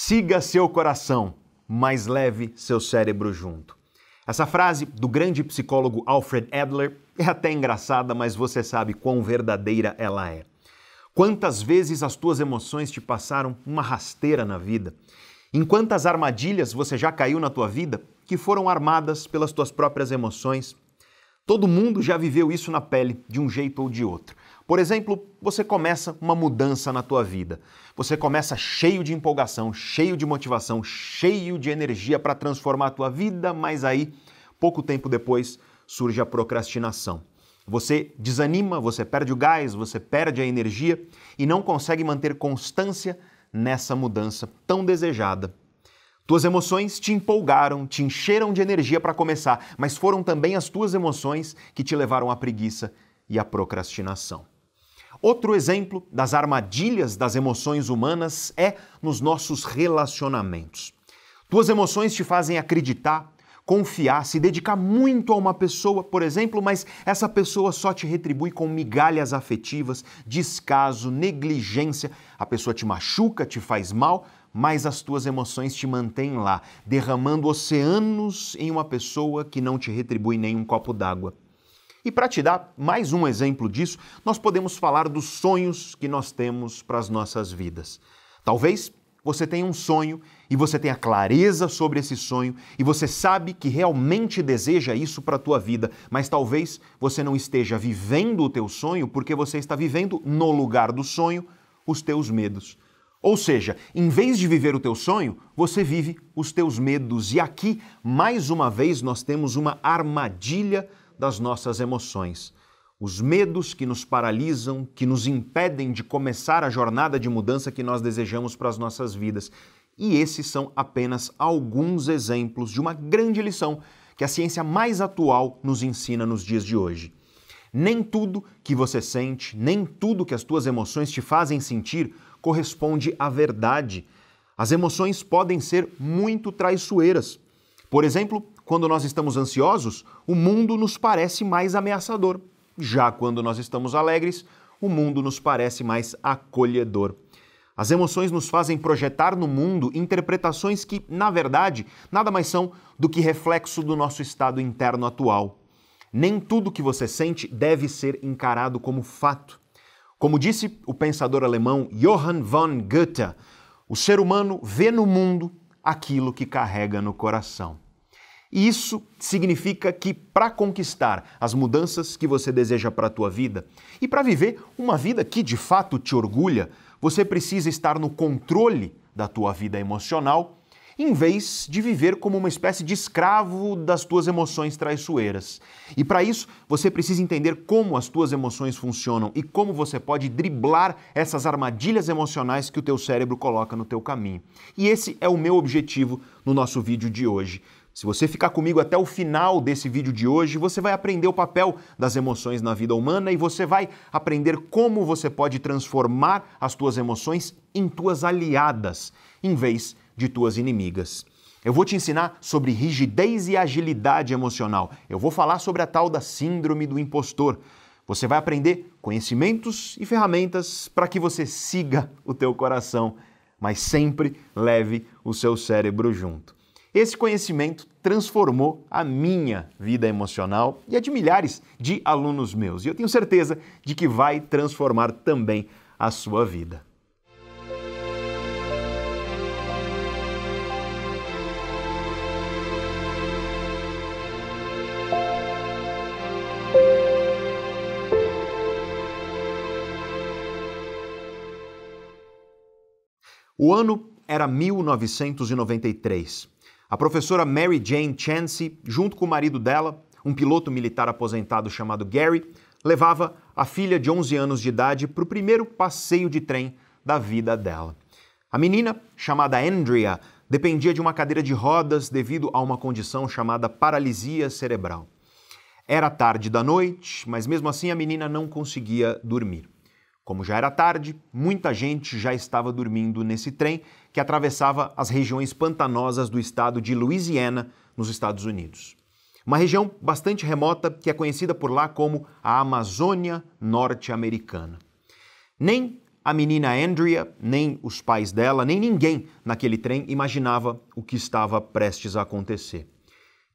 Siga seu coração, mas leve seu cérebro junto. Essa frase do grande psicólogo Alfred Adler é até engraçada, mas você sabe quão verdadeira ela é. Quantas vezes as tuas emoções te passaram uma rasteira na vida? Em quantas armadilhas você já caiu na tua vida que foram armadas pelas tuas próprias emoções? Todo mundo já viveu isso na pele, de um jeito ou de outro. Por exemplo, você começa uma mudança na tua vida. Você começa cheio de empolgação, cheio de motivação, cheio de energia para transformar a tua vida, mas aí, pouco tempo depois, surge a procrastinação. Você desanima, você perde o gás, você perde a energia e não consegue manter constância nessa mudança tão desejada. Tuas emoções te empolgaram, te encheram de energia para começar, mas foram também as tuas emoções que te levaram à preguiça e à procrastinação. Outro exemplo das armadilhas das emoções humanas é nos nossos relacionamentos. Tuas emoções te fazem acreditar, confiar, se dedicar muito a uma pessoa, por exemplo, mas essa pessoa só te retribui com migalhas afetivas, descaso, negligência. A pessoa te machuca, te faz mal, mas as tuas emoções te mantêm lá, derramando oceanos em uma pessoa que não te retribui nem um copo d'água. E para te dar mais um exemplo disso, nós podemos falar dos sonhos que nós temos para as nossas vidas. Talvez você tenha um sonho e você tenha clareza sobre esse sonho e você sabe que realmente deseja isso para a tua vida, mas talvez você não esteja vivendo o teu sonho porque você está vivendo no lugar do sonho os teus medos. Ou seja, em vez de viver o teu sonho, você vive os teus medos. E aqui, mais uma vez, nós temos uma armadilha das nossas emoções. Os medos que nos paralisam, que nos impedem de começar a jornada de mudança que nós desejamos para as nossas vidas. E esses são apenas alguns exemplos de uma grande lição que a ciência mais atual nos ensina nos dias de hoje. Nem tudo que você sente, nem tudo que as tuas emoções te fazem sentir corresponde à verdade. As emoções podem ser muito traiçoeiras. Por exemplo, quando nós estamos ansiosos, o mundo nos parece mais ameaçador. Já quando nós estamos alegres, o mundo nos parece mais acolhedor. As emoções nos fazem projetar no mundo interpretações que, na verdade, nada mais são do que reflexo do nosso estado interno atual. Nem tudo que você sente deve ser encarado como fato. Como disse o pensador alemão Johann von Goethe, o ser humano vê no mundo aquilo que carrega no coração. Isso significa que para conquistar as mudanças que você deseja para a tua vida e para viver uma vida que de fato te orgulha, você precisa estar no controle da tua vida emocional, em vez de viver como uma espécie de escravo das tuas emoções traiçoeiras. E para isso, você precisa entender como as tuas emoções funcionam e como você pode driblar essas armadilhas emocionais que o teu cérebro coloca no teu caminho. E esse é o meu objetivo no nosso vídeo de hoje. Se você ficar comigo até o final desse vídeo de hoje, você vai aprender o papel das emoções na vida humana e você vai aprender como você pode transformar as tuas emoções em tuas aliadas, em vez de tuas inimigas. Eu vou te ensinar sobre rigidez e agilidade emocional. Eu vou falar sobre a tal da síndrome do impostor. Você vai aprender conhecimentos e ferramentas para que você siga o teu coração, mas sempre leve o seu cérebro junto. Esse conhecimento transformou a minha vida emocional e a de milhares de alunos meus. E eu tenho certeza de que vai transformar também a sua vida. O ano era 1993. A professora Mary Jane Chansey, junto com o marido dela, um piloto militar aposentado chamado Gary, levava a filha de 11 anos de idade para o primeiro passeio de trem da vida dela. A menina, chamada Andrea, dependia de uma cadeira de rodas devido a uma condição chamada paralisia cerebral. Era tarde da noite, mas mesmo assim a menina não conseguia dormir. Como já era tarde, muita gente já estava dormindo nesse trem que atravessava as regiões pantanosas do estado de Louisiana, nos Estados Unidos. Uma região bastante remota que é conhecida por lá como a Amazônia norte-americana. Nem a menina Andrea, nem os pais dela, nem ninguém naquele trem imaginava o que estava prestes a acontecer.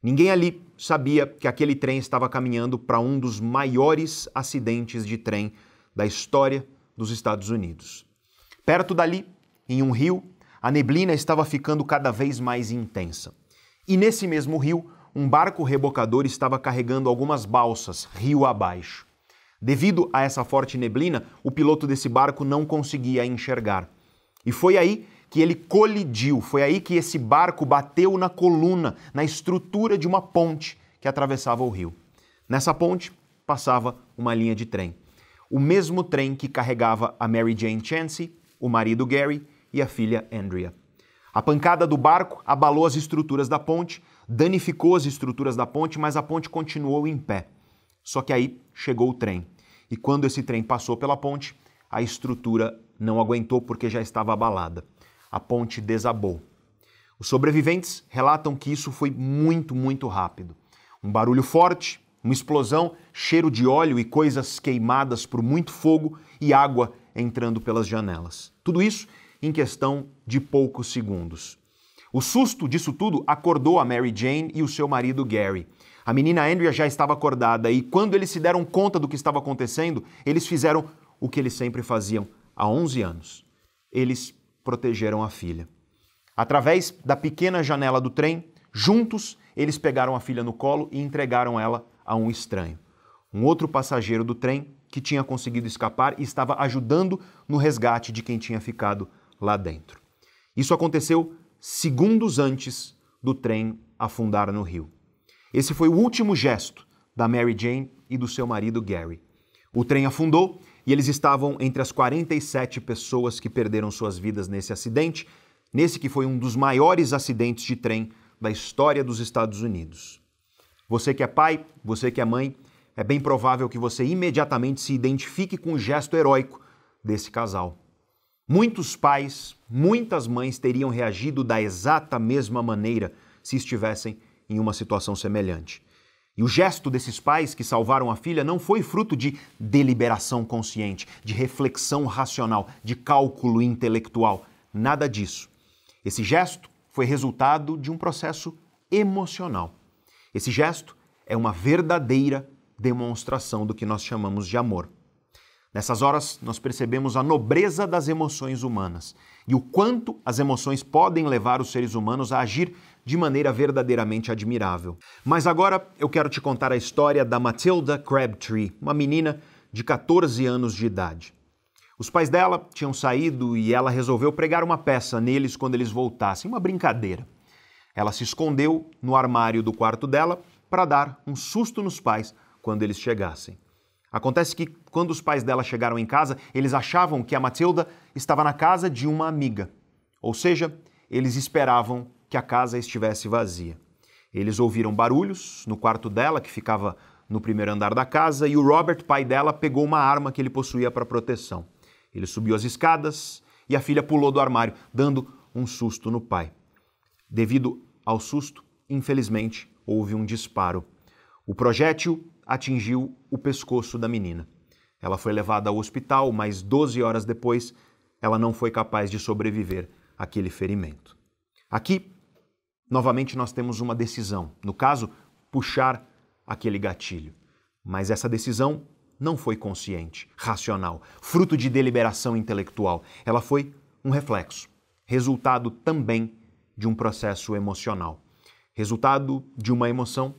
Ninguém ali sabia que aquele trem estava caminhando para um dos maiores acidentes de trem da história dos Estados Unidos. Perto dali, em um rio, a neblina estava ficando cada vez mais intensa. E nesse mesmo rio, um barco rebocador estava carregando algumas balsas rio abaixo. Devido a essa forte neblina, o piloto desse barco não conseguia enxergar. E foi aí que ele colidiu, foi aí que esse barco bateu na coluna, na estrutura de uma ponte que atravessava o rio. Nessa ponte passava uma linha de trem. O mesmo trem que carregava a Mary Jane Chancey, o marido Gary e a filha Andrea. A pancada do barco abalou as estruturas da ponte, danificou as estruturas da ponte, mas a ponte continuou em pé. Só que aí chegou o trem. E quando esse trem passou pela ponte, a estrutura não aguentou porque já estava abalada. A ponte desabou. Os sobreviventes relatam que isso foi muito, muito rápido. Um barulho forte, uma explosão, cheiro de óleo e coisas queimadas por muito fogo e água entrando pelas janelas. Tudo isso em questão de poucos segundos. O susto disso tudo acordou a Mary Jane e o seu marido Gary. A menina Andrea já estava acordada e quando eles se deram conta do que estava acontecendo, eles fizeram o que eles sempre faziam há 11 anos. Eles protegeram a filha. Através da pequena janela do trem, juntos, eles pegaram a filha no colo e entregaram ela a um estranho. Um outro passageiro do trem que tinha conseguido escapar e estava ajudando no resgate de quem tinha ficado lá dentro. Isso aconteceu segundos antes do trem afundar no rio. Esse foi o último gesto da Mary Jane e do seu marido Gary. O trem afundou e eles estavam entre as 47 pessoas que perderam suas vidas nesse acidente, nesse que foi um dos maiores acidentes de trem da história dos Estados Unidos. Você que é pai, você que é mãe, é bem provável que você imediatamente se identifique com o gesto heróico desse casal. Muitos pais, muitas mães teriam reagido da exata mesma maneira se estivessem em uma situação semelhante. E o gesto desses pais que salvaram a filha não foi fruto de deliberação consciente, de reflexão racional, de cálculo intelectual. Nada disso. Esse gesto foi resultado de um processo emocional. Esse gesto é uma verdadeira demonstração do que nós chamamos de amor. Nessas horas, nós percebemos a nobreza das emoções humanas e o quanto as emoções podem levar os seres humanos a agir de maneira verdadeiramente admirável. Mas agora eu quero te contar a história da Matilda Crabtree, uma menina de 14 anos de idade. Os pais dela tinham saído e ela resolveu pregar uma peça neles quando eles voltassem, uma brincadeira. Ela se escondeu no armário do quarto dela para dar um susto nos pais quando eles chegassem. Acontece que, quando os pais dela chegaram em casa, eles achavam que a Matilda estava na casa de uma amiga. Ou seja, eles esperavam que a casa estivesse vazia. Eles ouviram barulhos no quarto dela, que ficava no primeiro andar da casa, e o Robert, pai dela, pegou uma arma que ele possuía para proteção. Ele subiu as escadas e a filha pulou do armário, dando um susto no pai. Devido ao susto, infelizmente, houve um disparo. O projétil atingiu o pescoço da menina. Ela foi levada ao hospital, mas 12 horas depois ela não foi capaz de sobreviver àquele ferimento. Aqui, novamente, nós temos uma decisão. No caso, puxar aquele gatilho. Mas essa decisão não foi consciente, racional, fruto de deliberação intelectual. Ela foi um reflexo, resultado também de um processo emocional, resultado de uma emoção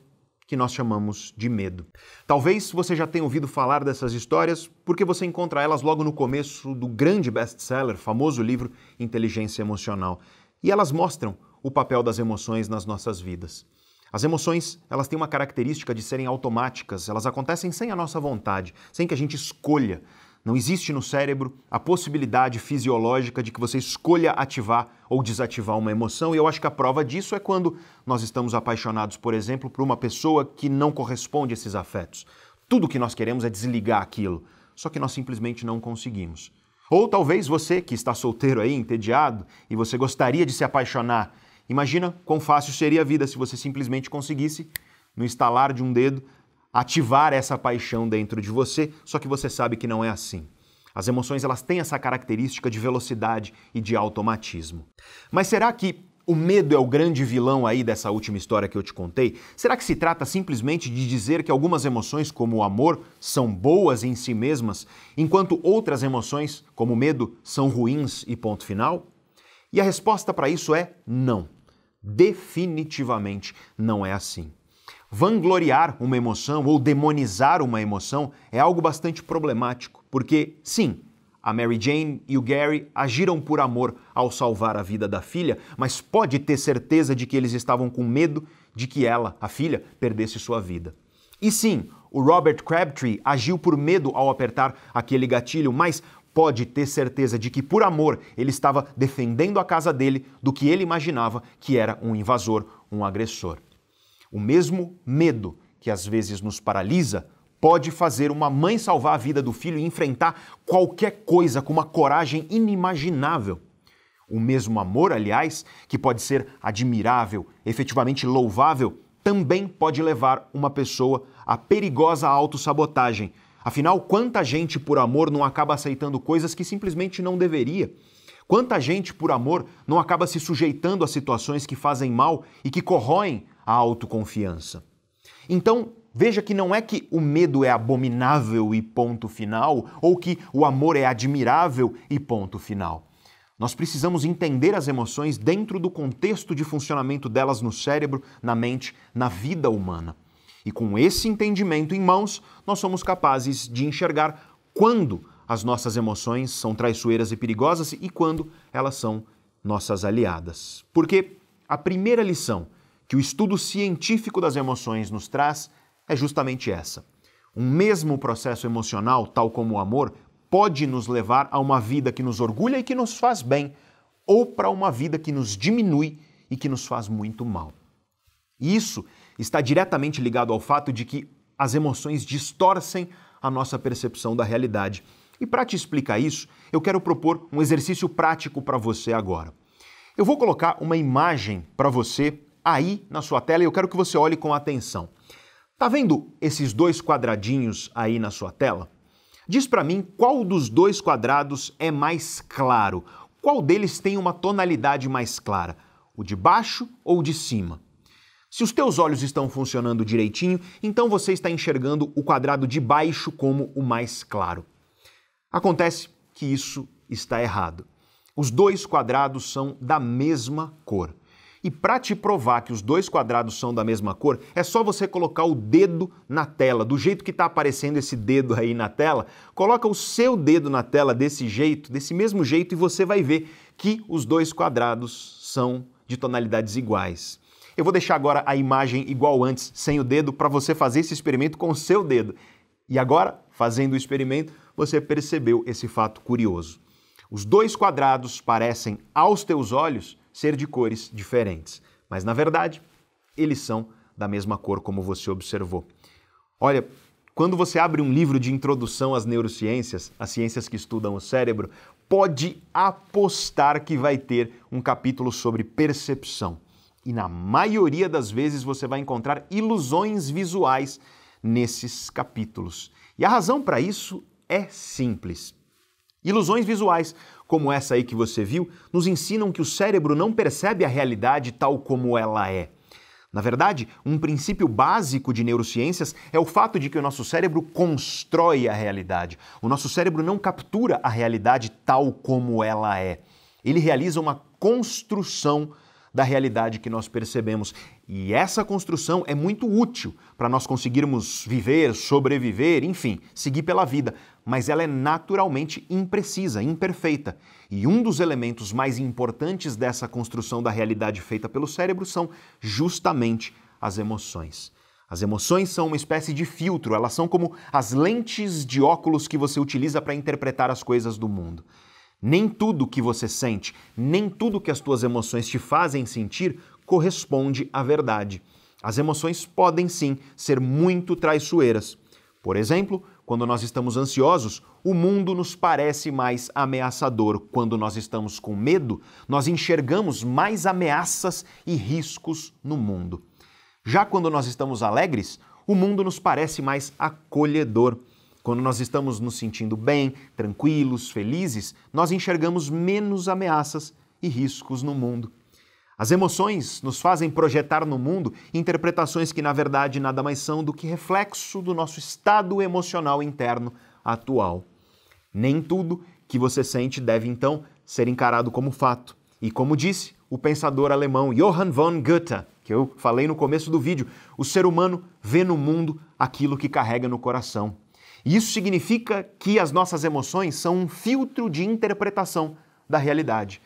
que nós chamamos de medo. Talvez você já tenha ouvido falar dessas histórias porque você encontra elas logo no começo do grande best-seller, famoso livro Inteligência Emocional. E elas mostram o papel das emoções nas nossas vidas. As emoções, elas têm uma característica de serem automáticas, elas acontecem sem a nossa vontade, sem que a gente escolha. Não existe no cérebro a possibilidade fisiológica de que você escolha ativar ou desativar uma emoção, e eu acho que a prova disso é quando nós estamos apaixonados, por exemplo, por uma pessoa que não corresponde a esses afetos. Tudo que nós queremos é desligar aquilo, só que nós simplesmente não conseguimos. Ou talvez você que está solteiro aí, entediado, e você gostaria de se apaixonar. Imagina quão fácil seria a vida se você simplesmente conseguisse, no estalar de um dedo, ativar essa paixão dentro de você, só que você sabe que não é assim. As emoções elas têm essa característica de velocidade e de automatismo. Mas será que o medo é o grande vilão aí dessa última história que eu te contei? Será que se trata simplesmente de dizer que algumas emoções, como o amor, são boas em si mesmas, enquanto outras emoções, como o medo, são ruins e ponto final? E a resposta para isso é não. Definitivamente não é assim. Vangloriar uma emoção ou demonizar uma emoção é algo bastante problemático, porque, sim, a Mary Jane e o Gary agiram por amor ao salvar a vida da filha, mas pode ter certeza de que eles estavam com medo de que ela, a filha, perdesse sua vida. E sim, o Robert Crabtree agiu por medo ao apertar aquele gatilho, mas pode ter certeza de que, por amor, ele estava defendendo a casa dele do que ele imaginava que era um invasor, um agressor. O mesmo medo que às vezes nos paralisa pode fazer uma mãe salvar a vida do filho e enfrentar qualquer coisa com uma coragem inimaginável. O mesmo amor, aliás, que pode ser admirável, efetivamente louvável, também pode levar uma pessoa à perigosa autossabotagem. Afinal, quanta gente por amor não acaba aceitando coisas que simplesmente não deveria? Quanta gente por amor não acaba se sujeitando a situações que fazem mal e que corroem a autoconfiança? Então, Veja que não é que o medo é abominável e ponto final, ou que o amor é admirável e ponto final. Nós precisamos entender as emoções dentro do contexto de funcionamento delas no cérebro, na mente, na vida humana. E com esse entendimento em mãos, nós somos capazes de enxergar quando as nossas emoções são traiçoeiras e perigosas e quando elas são nossas aliadas. Porque a primeira lição que o estudo científico das emoções nos traz é justamente essa. Um mesmo processo emocional, tal como o amor, pode nos levar a uma vida que nos orgulha e que nos faz bem, ou para uma vida que nos diminui e que nos faz muito mal. E isso está diretamente ligado ao fato de que as emoções distorcem a nossa percepção da realidade. E para te explicar isso, eu quero propor um exercício prático para você agora. Eu vou colocar uma imagem para você aí na sua tela e eu quero que você olhe com atenção. Tá vendo esses dois quadradinhos aí na sua tela? Diz para mim qual dos dois quadrados é mais claro. Qual deles tem uma tonalidade mais clara? O de baixo ou o de cima? Se os teus olhos estão funcionando direitinho, então você está enxergando o quadrado de baixo como o mais claro. Acontece que isso está errado. Os dois quadrados são da mesma cor. E para te provar que os dois quadrados são da mesma cor, é só você colocar o dedo na tela, do jeito que está aparecendo esse dedo aí na tela. Coloca o seu dedo na tela desse jeito, desse mesmo jeito, e você vai ver que os dois quadrados são de tonalidades iguais. Eu vou deixar agora a imagem igual antes, sem o dedo, para você fazer esse experimento com o seu dedo. E agora, fazendo o experimento, você percebeu esse fato curioso. Os dois quadrados parecem, aos teus olhos, ser de cores diferentes, mas na verdade eles são da mesma cor como você observou. Olha, quando você abre um livro de introdução às neurociências, as ciências que estudam o cérebro, pode apostar que vai ter um capítulo sobre percepção. E na maioria das vezes você vai encontrar ilusões visuais nesses capítulos. E a razão para isso é simples. Ilusões visuais como essa aí que você viu, nos ensinam que o cérebro não percebe a realidade tal como ela é. Na verdade, um princípio básico de neurociências é o fato de que o nosso cérebro constrói a realidade. O nosso cérebro não captura a realidade tal como ela é. Ele realiza uma construção da realidade que nós percebemos. E essa construção é muito útil para nós conseguirmos viver, sobreviver, enfim, seguir pela vida, mas ela é naturalmente imprecisa, imperfeita. E um dos elementos mais importantes dessa construção da realidade feita pelo cérebro são justamente as emoções. As emoções são uma espécie de filtro, elas são como as lentes de óculos que você utiliza para interpretar as coisas do mundo. Nem tudo que você sente, nem tudo que as tuas emoções te fazem sentir corresponde à verdade. As emoções podem sim ser muito traiçoeiras. Por exemplo, quando nós estamos ansiosos, o mundo nos parece mais ameaçador. Quando nós estamos com medo, nós enxergamos mais ameaças e riscos no mundo. Já quando nós estamos alegres, o mundo nos parece mais acolhedor. Quando nós estamos nos sentindo bem, tranquilos, felizes, nós enxergamos menos ameaças e riscos no mundo. As emoções nos fazem projetar no mundo interpretações que, na verdade, nada mais são do que reflexo do nosso estado emocional interno atual. Nem tudo que você sente deve, então, ser encarado como fato. E como disse o pensador alemão Johann von Goethe, que eu falei no começo do vídeo, o ser humano vê no mundo aquilo que carrega no coração. Isso significa que as nossas emoções são um filtro de interpretação da realidade.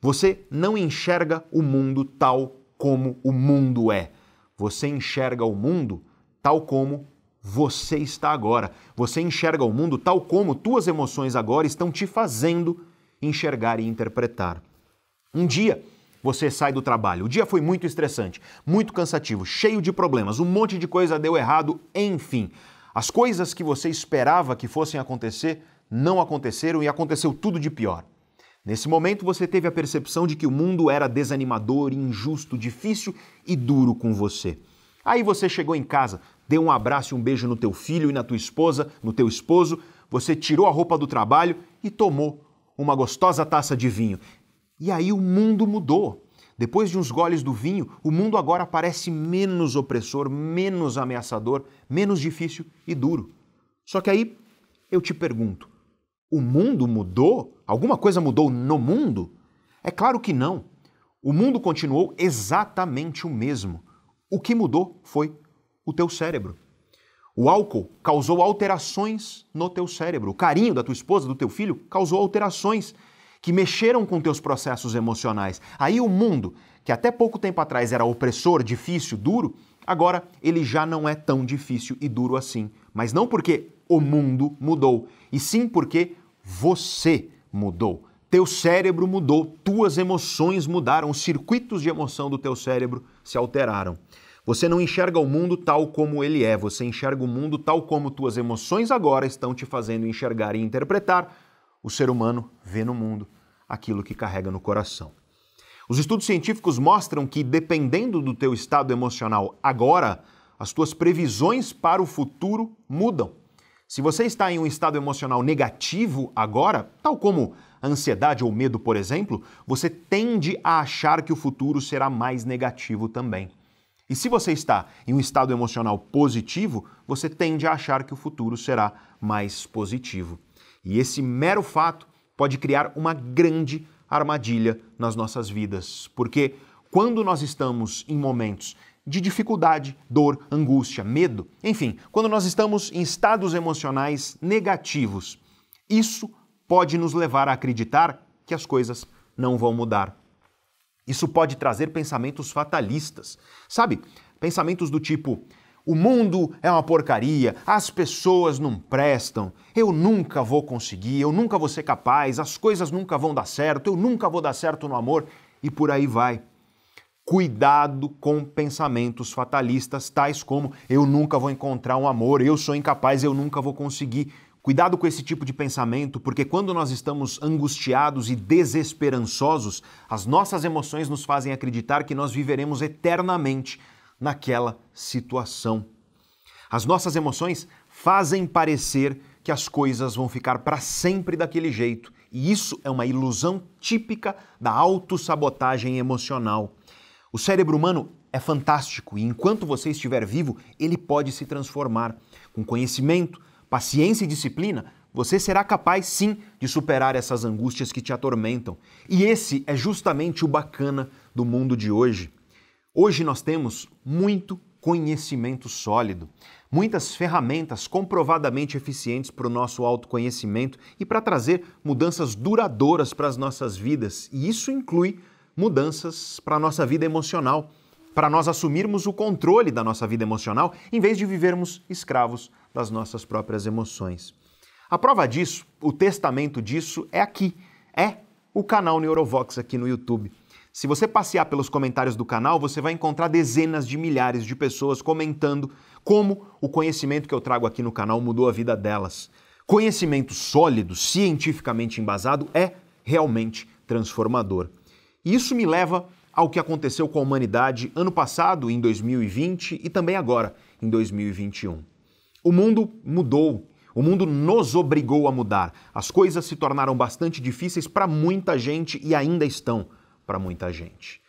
Você não enxerga o mundo tal como o mundo é. Você enxerga o mundo tal como você está agora. Você enxerga o mundo tal como tuas emoções agora estão te fazendo enxergar e interpretar. Um dia você sai do trabalho. O dia foi muito estressante, muito cansativo, cheio de problemas, um monte de coisa deu errado, enfim. As coisas que você esperava que fossem acontecer não aconteceram e aconteceu tudo de pior. Nesse momento você teve a percepção de que o mundo era desanimador, injusto, difícil e duro com você. Aí você chegou em casa, deu um abraço e um beijo no teu filho e na tua esposa, no teu esposo, você tirou a roupa do trabalho e tomou uma gostosa taça de vinho. E aí o mundo mudou. Depois de uns goles do vinho, o mundo agora parece menos opressor, menos ameaçador, menos difícil e duro. Só que aí eu te pergunto: o mundo mudou? Alguma coisa mudou no mundo? É claro que não. O mundo continuou exatamente o mesmo. O que mudou foi o teu cérebro. O álcool causou alterações no teu cérebro. O carinho da tua esposa, do teu filho, causou alterações que mexeram com teus processos emocionais. Aí o mundo, que até pouco tempo atrás era opressor, difícil, duro, agora ele já não é tão difícil e duro assim. Mas não porque o mundo mudou, e sim porque você mudou. Teu cérebro mudou, tuas emoções mudaram, os circuitos de emoção do teu cérebro se alteraram. Você não enxerga o mundo tal como ele é, você enxerga o mundo tal como tuas emoções agora estão te fazendo enxergar e interpretar o ser humano vê no mundo aquilo que carrega no coração. Os estudos científicos mostram que, dependendo do teu estado emocional agora, as tuas previsões para o futuro mudam. Se você está em um estado emocional negativo agora, tal como ansiedade ou medo, por exemplo, você tende a achar que o futuro será mais negativo também. E se você está em um estado emocional positivo, você tende a achar que o futuro será mais positivo. E esse mero fato pode criar uma grande armadilha nas nossas vidas, porque quando nós estamos em momentos de dificuldade, dor, angústia, medo, enfim, quando nós estamos em estados emocionais negativos, isso pode nos levar a acreditar que as coisas não vão mudar. Isso pode trazer pensamentos fatalistas. Sabe? Pensamentos do tipo: o mundo é uma porcaria, as pessoas não prestam, eu nunca vou conseguir, eu nunca vou ser capaz, as coisas nunca vão dar certo, eu nunca vou dar certo no amor e por aí vai. Cuidado com pensamentos fatalistas, tais como eu nunca vou encontrar um amor, eu sou incapaz, eu nunca vou conseguir. Cuidado com esse tipo de pensamento, porque quando nós estamos angustiados e desesperançosos, as nossas emoções nos fazem acreditar que nós viveremos eternamente naquela situação. As nossas emoções fazem parecer que as coisas vão ficar para sempre daquele jeito, e isso é uma ilusão típica da autossabotagem emocional. O cérebro humano é fantástico e enquanto você estiver vivo, ele pode se transformar. Com conhecimento, paciência e disciplina, você será capaz sim de superar essas angústias que te atormentam. E esse é justamente o bacana do mundo de hoje. Hoje nós temos muito conhecimento sólido, muitas ferramentas comprovadamente eficientes para o nosso autoconhecimento e para trazer mudanças duradouras para as nossas vidas. E isso inclui mudanças para a nossa vida emocional, para nós assumirmos o controle da nossa vida emocional em vez de vivermos escravos das nossas próprias emoções. A prova disso, o testamento disso é aqui, é o canal Neurovox aqui no YouTube. Se você passear pelos comentários do canal, você vai encontrar dezenas de milhares de pessoas comentando como o conhecimento que eu trago aqui no canal mudou a vida delas. Conhecimento sólido, cientificamente embasado, é realmente transformador. E isso me leva ao que aconteceu com a humanidade ano passado, em 2020, e também agora, em 2021. O mundo mudou. O mundo nos obrigou a mudar. As coisas se tornaram bastante difíceis para muita gente e ainda estão para muita gente.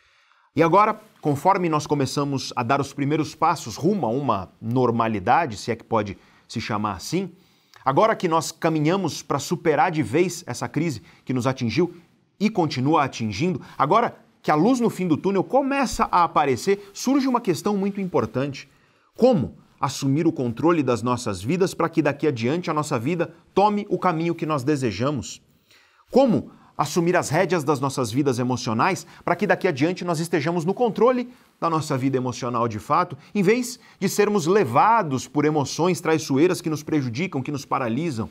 E agora, conforme nós começamos a dar os primeiros passos rumo a uma normalidade, se é que pode se chamar assim, agora que nós caminhamos para superar de vez essa crise que nos atingiu e continua atingindo, agora que a luz no fim do túnel começa a aparecer, surge uma questão muito importante. Como assumir o controle das nossas vidas para que daqui adiante a nossa vida tome o caminho que nós desejamos? Como assumir as rédeas das nossas vidas emocionais para que daqui adiante nós estejamos no controle da nossa vida emocional de fato, em vez de sermos levados por emoções traiçoeiras que nos prejudicam, que nos paralisam?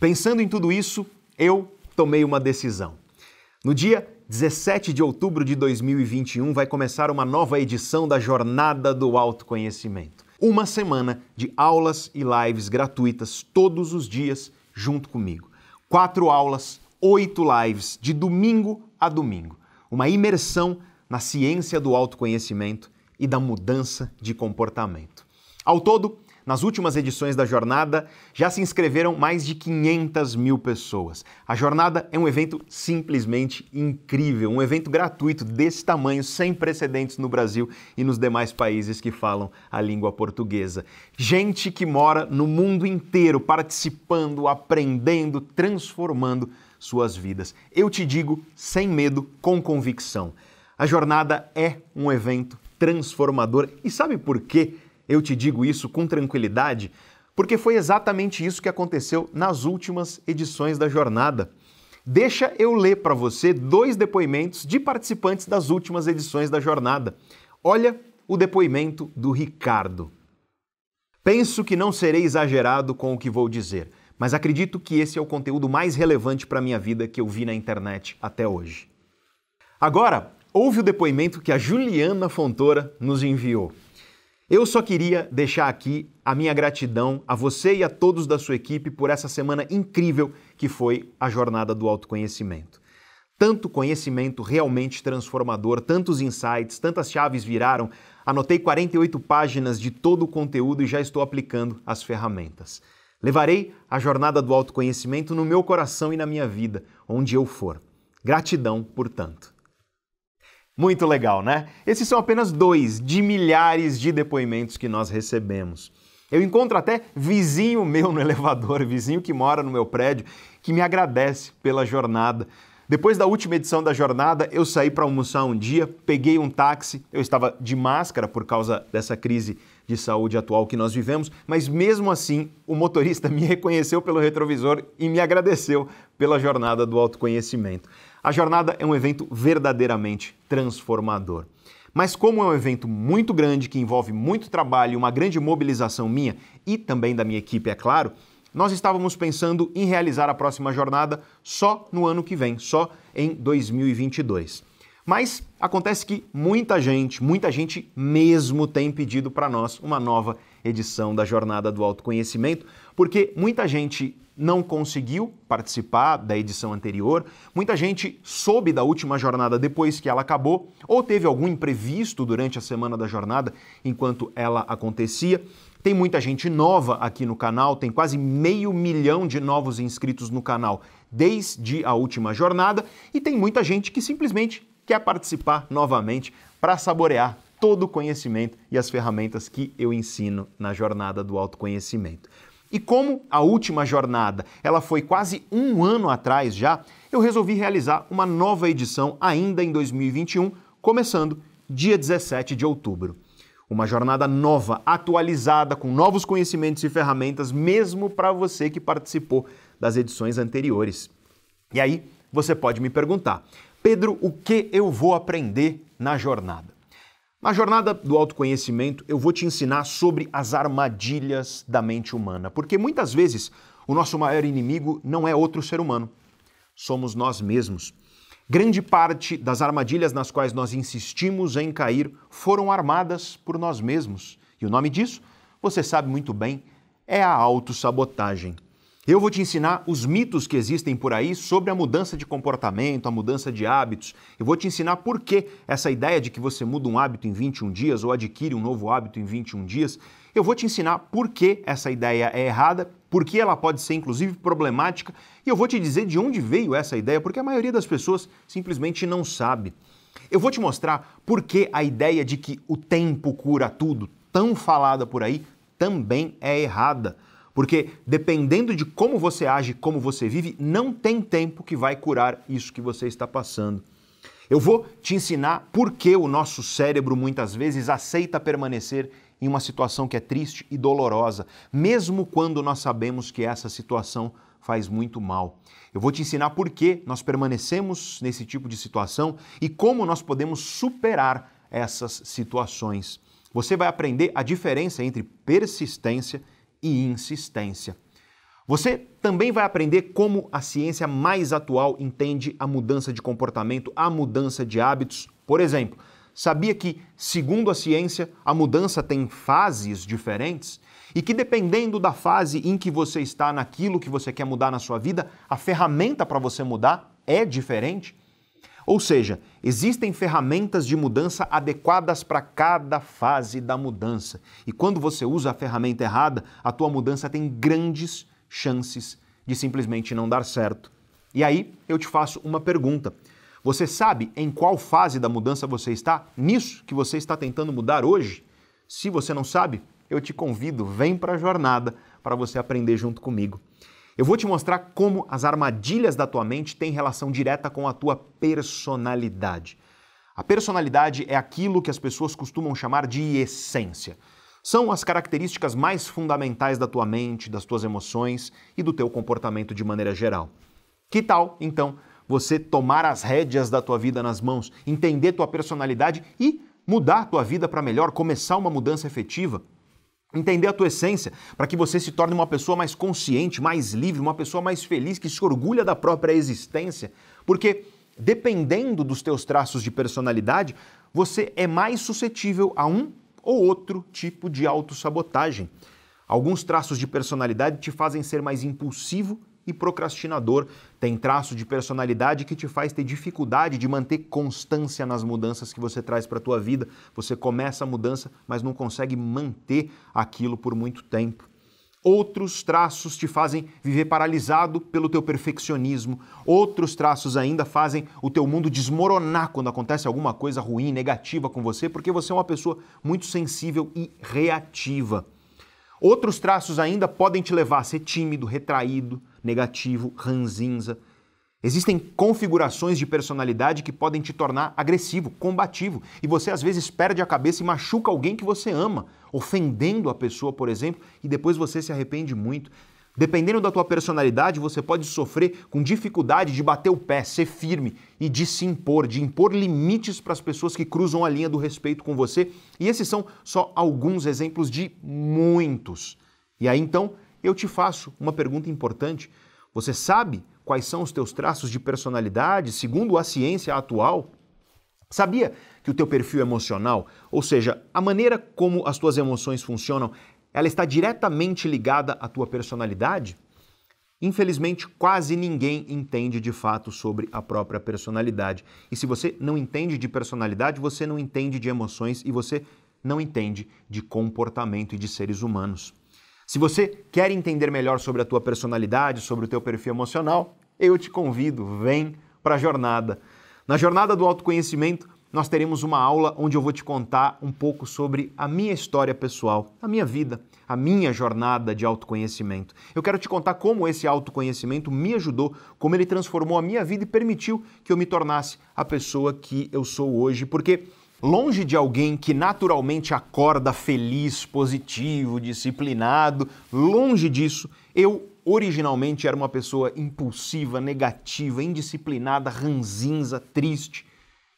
Pensando em tudo isso, eu tomei uma decisão. No dia 17 de outubro de 2021 vai começar uma nova edição da Jornada do Autoconhecimento. Uma semana de aulas e lives gratuitas todos os dias junto comigo. Quatro aulas, oito lives de domingo a domingo. Uma imersão na ciência do autoconhecimento e da mudança de comportamento. Ao todo, nas últimas edições da jornada, já se inscreveram mais de 500 mil pessoas. A jornada é um evento simplesmente incrível, um evento gratuito desse tamanho, sem precedentes no Brasil e nos demais países que falam a língua portuguesa. Gente que mora no mundo inteiro participando, aprendendo, transformando suas vidas. Eu te digo sem medo, com convicção. A jornada é um evento transformador. E sabe por quê? Eu te digo isso com tranquilidade porque foi exatamente isso que aconteceu nas últimas edições da jornada. Deixa eu ler para você dois depoimentos de participantes das últimas edições da jornada. Olha o depoimento do Ricardo. Penso que não serei exagerado com o que vou dizer, mas acredito que esse é o conteúdo mais relevante para a minha vida que eu vi na internet até hoje. Agora, ouve o depoimento que a Juliana Fontoura nos enviou. Eu só queria deixar aqui a minha gratidão a você e a todos da sua equipe por essa semana incrível que foi a jornada do autoconhecimento. Tanto conhecimento realmente transformador, tantos insights, tantas chaves viraram. Anotei 48 páginas de todo o conteúdo e já estou aplicando as ferramentas. Levarei a jornada do autoconhecimento no meu coração e na minha vida, onde eu for. Gratidão, portanto. Muito legal, né? Esses são apenas dois de milhares de depoimentos que nós recebemos. Eu encontro até vizinho meu no elevador, vizinho que mora no meu prédio, que me agradece pela jornada. Depois da última edição da jornada, eu saí para almoçar um dia, peguei um táxi, eu estava de máscara por causa dessa crise de saúde atual que nós vivemos, mas mesmo assim o motorista me reconheceu pelo retrovisor e me agradeceu pela jornada do autoconhecimento. A jornada é um evento verdadeiramente transformador. Mas como é um evento muito grande que envolve muito trabalho e uma grande mobilização minha e também da minha equipe, é claro, nós estávamos pensando em realizar a próxima jornada só no ano que vem, só em 2022. Mas acontece que muita gente, muita gente mesmo tem pedido para nós uma nova edição da Jornada do Autoconhecimento, porque muita gente não conseguiu participar da edição anterior, muita gente soube da última jornada depois que ela acabou, ou teve algum imprevisto durante a semana da jornada enquanto ela acontecia. Tem muita gente nova aqui no canal, tem quase meio milhão de novos inscritos no canal desde a última jornada, e tem muita gente que simplesmente quer participar novamente para saborear todo o conhecimento e as ferramentas que eu ensino na jornada do autoconhecimento. E como a última jornada ela foi quase um ano atrás já, eu resolvi realizar uma nova edição ainda em 2021, começando dia 17 de outubro. Uma jornada nova, atualizada, com novos conhecimentos e ferramentas, mesmo para você que participou das edições anteriores. E aí você pode me perguntar, Pedro, o que eu vou aprender na jornada? Na jornada do autoconhecimento, eu vou te ensinar sobre as armadilhas da mente humana, porque muitas vezes o nosso maior inimigo não é outro ser humano, somos nós mesmos. Grande parte das armadilhas nas quais nós insistimos em cair foram armadas por nós mesmos. E o nome disso, você sabe muito bem, é a autossabotagem. Eu vou te ensinar os mitos que existem por aí sobre a mudança de comportamento, a mudança de hábitos. Eu vou te ensinar por que essa ideia de que você muda um hábito em 21 dias ou adquire um novo hábito em 21 dias. Eu vou te ensinar por que essa ideia é errada, por que ela pode ser inclusive problemática, e eu vou te dizer de onde veio essa ideia, porque a maioria das pessoas simplesmente não sabe. Eu vou te mostrar por que a ideia de que o tempo cura tudo, tão falada por aí, também é errada. Porque dependendo de como você age, como você vive, não tem tempo que vai curar isso que você está passando. Eu vou te ensinar por que o nosso cérebro muitas vezes aceita permanecer em uma situação que é triste e dolorosa, mesmo quando nós sabemos que essa situação faz muito mal. Eu vou te ensinar por que nós permanecemos nesse tipo de situação e como nós podemos superar essas situações. Você vai aprender a diferença entre persistência e insistência. Você também vai aprender como a ciência mais atual entende a mudança de comportamento, a mudança de hábitos. Por exemplo, sabia que, segundo a ciência, a mudança tem fases diferentes? E que dependendo da fase em que você está naquilo que você quer mudar na sua vida, a ferramenta para você mudar é diferente? Ou seja, existem ferramentas de mudança adequadas para cada fase da mudança. E quando você usa a ferramenta errada, a tua mudança tem grandes chances de simplesmente não dar certo. E aí eu te faço uma pergunta. Você sabe em qual fase da mudança você está? Nisso que você está tentando mudar hoje? Se você não sabe, eu te convido, vem para a jornada para você aprender junto comigo. Eu vou te mostrar como as armadilhas da tua mente têm relação direta com a tua personalidade. A personalidade é aquilo que as pessoas costumam chamar de essência. São as características mais fundamentais da tua mente, das tuas emoções e do teu comportamento de maneira geral. Que tal, então, você tomar as rédeas da tua vida nas mãos, entender tua personalidade e mudar tua vida para melhor, começar uma mudança efetiva? Entender a tua essência, para que você se torne uma pessoa mais consciente, mais livre, uma pessoa mais feliz, que se orgulha da própria existência, porque dependendo dos teus traços de personalidade, você é mais suscetível a um ou outro tipo de autossabotagem. Alguns traços de personalidade te fazem ser mais impulsivo e procrastinador, tem traço de personalidade que te faz ter dificuldade de manter constância nas mudanças que você traz para a tua vida. Você começa a mudança, mas não consegue manter aquilo por muito tempo. Outros traços te fazem viver paralisado pelo teu perfeccionismo. Outros traços ainda fazem o teu mundo desmoronar quando acontece alguma coisa ruim, negativa com você, porque você é uma pessoa muito sensível e reativa. Outros traços ainda podem te levar a ser tímido, retraído, negativo, ranzinza. Existem configurações de personalidade que podem te tornar agressivo, combativo, e você às vezes perde a cabeça e machuca alguém que você ama, ofendendo a pessoa, por exemplo, e depois você se arrepende muito. Dependendo da tua personalidade, você pode sofrer com dificuldade de bater o pé, ser firme e de se impor, de impor limites para as pessoas que cruzam a linha do respeito com você. E esses são só alguns exemplos de muitos. E aí então eu te faço uma pergunta importante. Você sabe quais são os teus traços de personalidade segundo a ciência atual? Sabia que o teu perfil emocional, ou seja, a maneira como as tuas emoções funcionam, ela está diretamente ligada à tua personalidade? Infelizmente, quase ninguém entende de fato sobre a própria personalidade. E se você não entende de personalidade, você não entende de emoções e você não entende de comportamento e de seres humanos. Se você quer entender melhor sobre a tua personalidade, sobre o teu perfil emocional, eu te convido, vem para a jornada. Na jornada do autoconhecimento, nós teremos uma aula onde eu vou te contar um pouco sobre a minha história pessoal, a minha vida, a minha jornada de autoconhecimento. Eu quero te contar como esse autoconhecimento me ajudou, como ele transformou a minha vida e permitiu que eu me tornasse a pessoa que eu sou hoje, porque longe de alguém que naturalmente acorda feliz, positivo, disciplinado, longe disso, eu originalmente era uma pessoa impulsiva, negativa, indisciplinada, ranzinza, triste.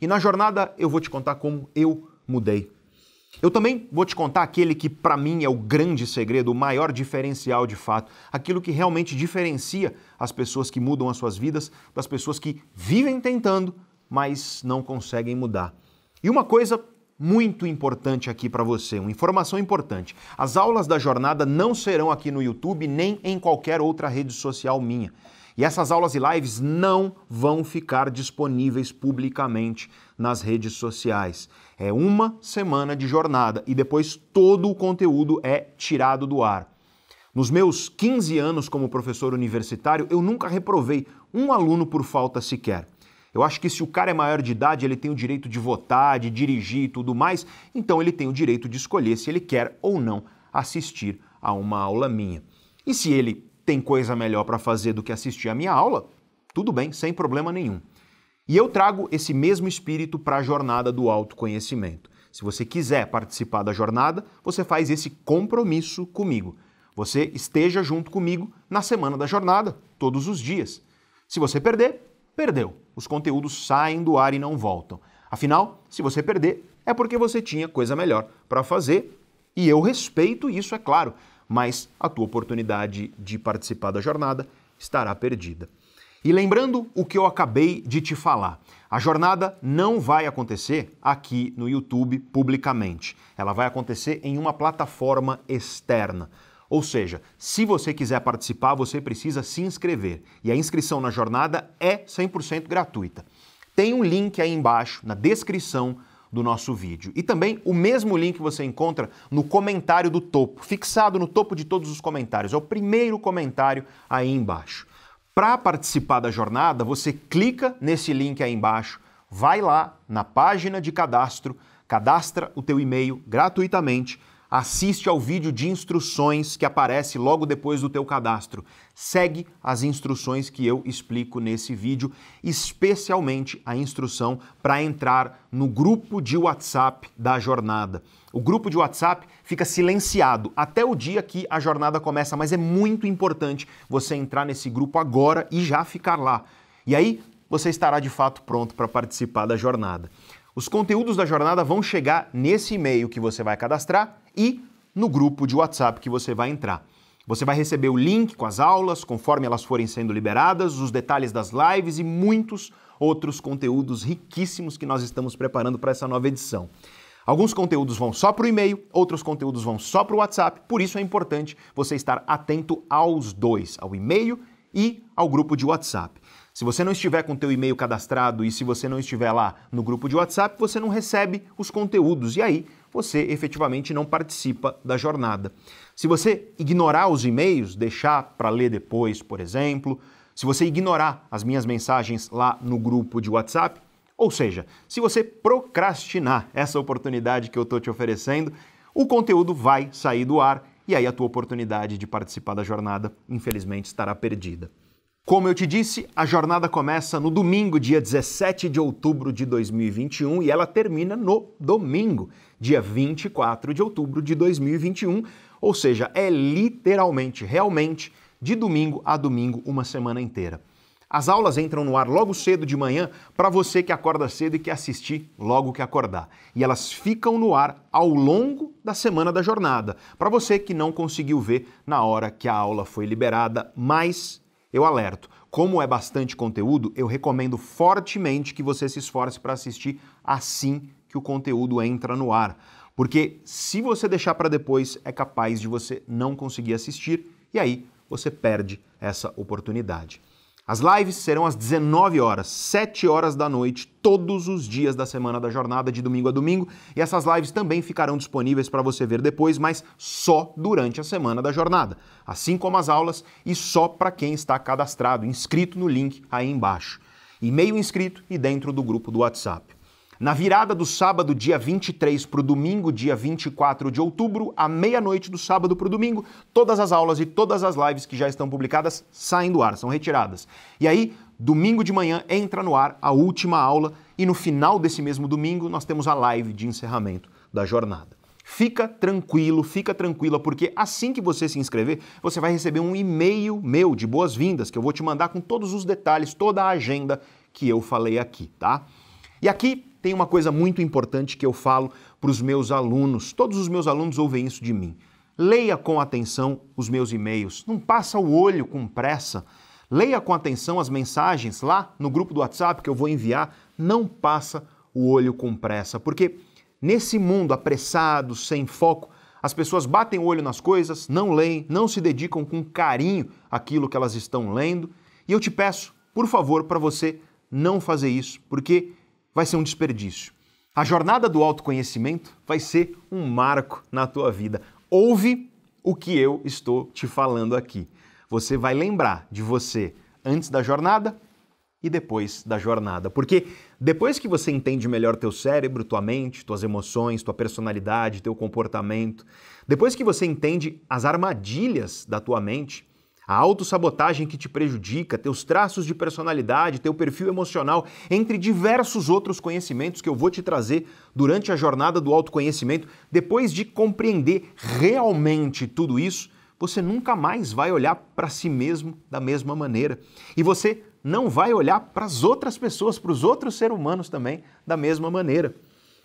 E na jornada eu vou te contar como eu mudei. Eu também vou te contar aquele que para mim é o grande segredo, o maior diferencial de fato, aquilo que realmente diferencia as pessoas que mudam as suas vidas das pessoas que vivem tentando, mas não conseguem mudar. E uma coisa muito importante aqui para você, uma informação importante. As aulas da jornada não serão aqui no YouTube nem em qualquer outra rede social minha. E essas aulas e lives não vão ficar disponíveis publicamente nas redes sociais. É uma semana de jornada e depois todo o conteúdo é tirado do ar. Nos meus 15 anos como professor universitário, eu nunca reprovei um aluno por falta sequer. Eu acho que se o cara é maior de idade, ele tem o direito de votar, de dirigir e tudo mais, então ele tem o direito de escolher se ele quer ou não assistir a uma aula minha. E se ele tem coisa melhor para fazer do que assistir a minha aula, tudo bem, sem problema nenhum. E eu trago esse mesmo espírito para a jornada do autoconhecimento. Se você quiser participar da jornada, você faz esse compromisso comigo. Você esteja junto comigo na semana da jornada, todos os dias. Se você perder, perdeu. Os conteúdos saem do ar e não voltam. Afinal, se você perder, é porque você tinha coisa melhor para fazer. E eu respeito isso, é claro mas a tua oportunidade de participar da jornada estará perdida. E lembrando o que eu acabei de te falar, a jornada não vai acontecer aqui no YouTube publicamente. Ela vai acontecer em uma plataforma externa. Ou seja, se você quiser participar, você precisa se inscrever. E a inscrição na jornada é 100% gratuita. Tem um link aí embaixo na descrição do nosso vídeo. E também o mesmo link você encontra no comentário do topo, fixado no topo de todos os comentários. É o primeiro comentário aí embaixo. Para participar da jornada, você clica nesse link aí embaixo, vai lá na página de cadastro, cadastra o teu e-mail gratuitamente assiste ao vídeo de instruções que aparece logo depois do teu cadastro. Segue as instruções que eu explico nesse vídeo, especialmente a instrução para entrar no grupo de WhatsApp da jornada. O grupo de WhatsApp fica silenciado até o dia que a jornada começa, mas é muito importante você entrar nesse grupo agora e já ficar lá. E aí você estará de fato pronto para participar da jornada. Os conteúdos da jornada vão chegar nesse e-mail que você vai cadastrar e no grupo de WhatsApp que você vai entrar. Você vai receber o link com as aulas, conforme elas forem sendo liberadas, os detalhes das lives e muitos outros conteúdos riquíssimos que nós estamos preparando para essa nova edição. Alguns conteúdos vão só para o e-mail, outros conteúdos vão só para o WhatsApp, por isso é importante você estar atento aos dois, ao e-mail e ao grupo de WhatsApp. Se você não estiver com o teu e-mail cadastrado e se você não estiver lá no grupo de WhatsApp, você não recebe os conteúdos e aí você efetivamente não participa da jornada. Se você ignorar os e-mails, deixar para ler depois, por exemplo, se você ignorar as minhas mensagens lá no grupo de WhatsApp, ou seja, se você procrastinar essa oportunidade que eu estou te oferecendo, o conteúdo vai sair do ar e aí a tua oportunidade de participar da jornada, infelizmente, estará perdida. Como eu te disse, a jornada começa no domingo, dia 17 de outubro de 2021, e ela termina no domingo, dia 24 de outubro de 2021. Ou seja, é literalmente, realmente, de domingo a domingo, uma semana inteira. As aulas entram no ar logo cedo de manhã para você que acorda cedo e quer assistir logo que acordar. E elas ficam no ar ao longo da semana da jornada, para você que não conseguiu ver na hora que a aula foi liberada, mas eu alerto. Como é bastante conteúdo, eu recomendo fortemente que você se esforce para assistir assim que o conteúdo entra no ar. Porque se você deixar para depois, é capaz de você não conseguir assistir e aí você perde essa oportunidade. As lives serão às 19 horas, 7 horas da noite, todos os dias da semana da jornada, de domingo a domingo. E essas lives também ficarão disponíveis para você ver depois, mas só durante a semana da jornada. Assim como as aulas e só para quem está cadastrado, inscrito no link aí embaixo. E-mail inscrito e dentro do grupo do WhatsApp. Na virada do sábado, dia 23 para o domingo, dia 24 de outubro, à meia-noite do sábado para o domingo, todas as aulas e todas as lives que já estão publicadas saem do ar, são retiradas. E aí, domingo de manhã, entra no ar a última aula e no final desse mesmo domingo nós temos a live de encerramento da jornada. Fica tranquilo, fica tranquila, porque assim que você se inscrever, você vai receber um e-mail meu de boas-vindas que eu vou te mandar com todos os detalhes, toda a agenda que eu falei aqui, tá? E aqui tem uma coisa muito importante que eu falo para os meus alunos. Todos os meus alunos ouvem isso de mim. Leia com atenção os meus e-mails. Não passa o olho com pressa. Leia com atenção as mensagens lá no grupo do WhatsApp que eu vou enviar. Não passa o olho com pressa, porque nesse mundo apressado, sem foco, as pessoas batem o olho nas coisas, não leem, não se dedicam com carinho àquilo que elas estão lendo. E eu te peço, por favor, para você não fazer isso, porque vai ser um desperdício. A jornada do autoconhecimento vai ser um marco na tua vida. Ouve o que eu estou te falando aqui. Você vai lembrar de você antes da jornada e depois da jornada. Porque depois que você entende melhor teu cérebro, tua mente, tuas emoções, tua personalidade, teu comportamento, depois que você entende as armadilhas da tua mente, a autossabotagem que te prejudica, teus traços de personalidade, teu perfil emocional, entre diversos outros conhecimentos que eu vou te trazer durante a jornada do autoconhecimento, depois de compreender realmente tudo isso, você nunca mais vai olhar para si mesmo da mesma maneira. E você não vai olhar para as outras pessoas, para os outros seres humanos também da mesma maneira.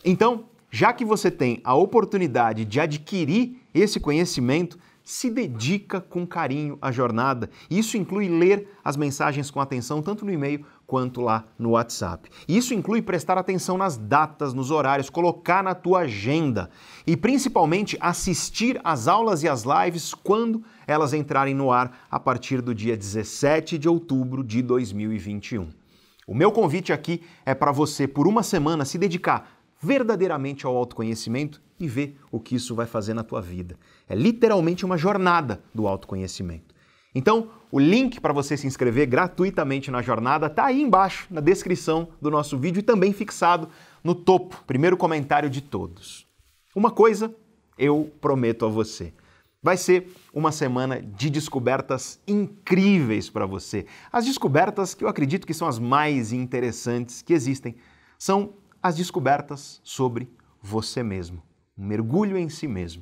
Então, já que você tem a oportunidade de adquirir esse conhecimento, se dedica com carinho à jornada. Isso inclui ler as mensagens com atenção, tanto no e-mail quanto lá no WhatsApp. Isso inclui prestar atenção nas datas, nos horários, colocar na tua agenda e principalmente assistir às aulas e às lives quando elas entrarem no ar a partir do dia 17 de outubro de 2021. O meu convite aqui é para você, por uma semana, se dedicar verdadeiramente ao autoconhecimento e ver o que isso vai fazer na tua vida. É literalmente uma jornada do autoconhecimento. Então, o link para você se inscrever gratuitamente na jornada está aí embaixo na descrição do nosso vídeo e também fixado no topo, primeiro comentário de todos. Uma coisa eu prometo a você. Vai ser uma semana de descobertas incríveis para você. As descobertas que eu acredito que são as mais interessantes que existem são as descobertas sobre você mesmo. Um mergulho em si mesmo.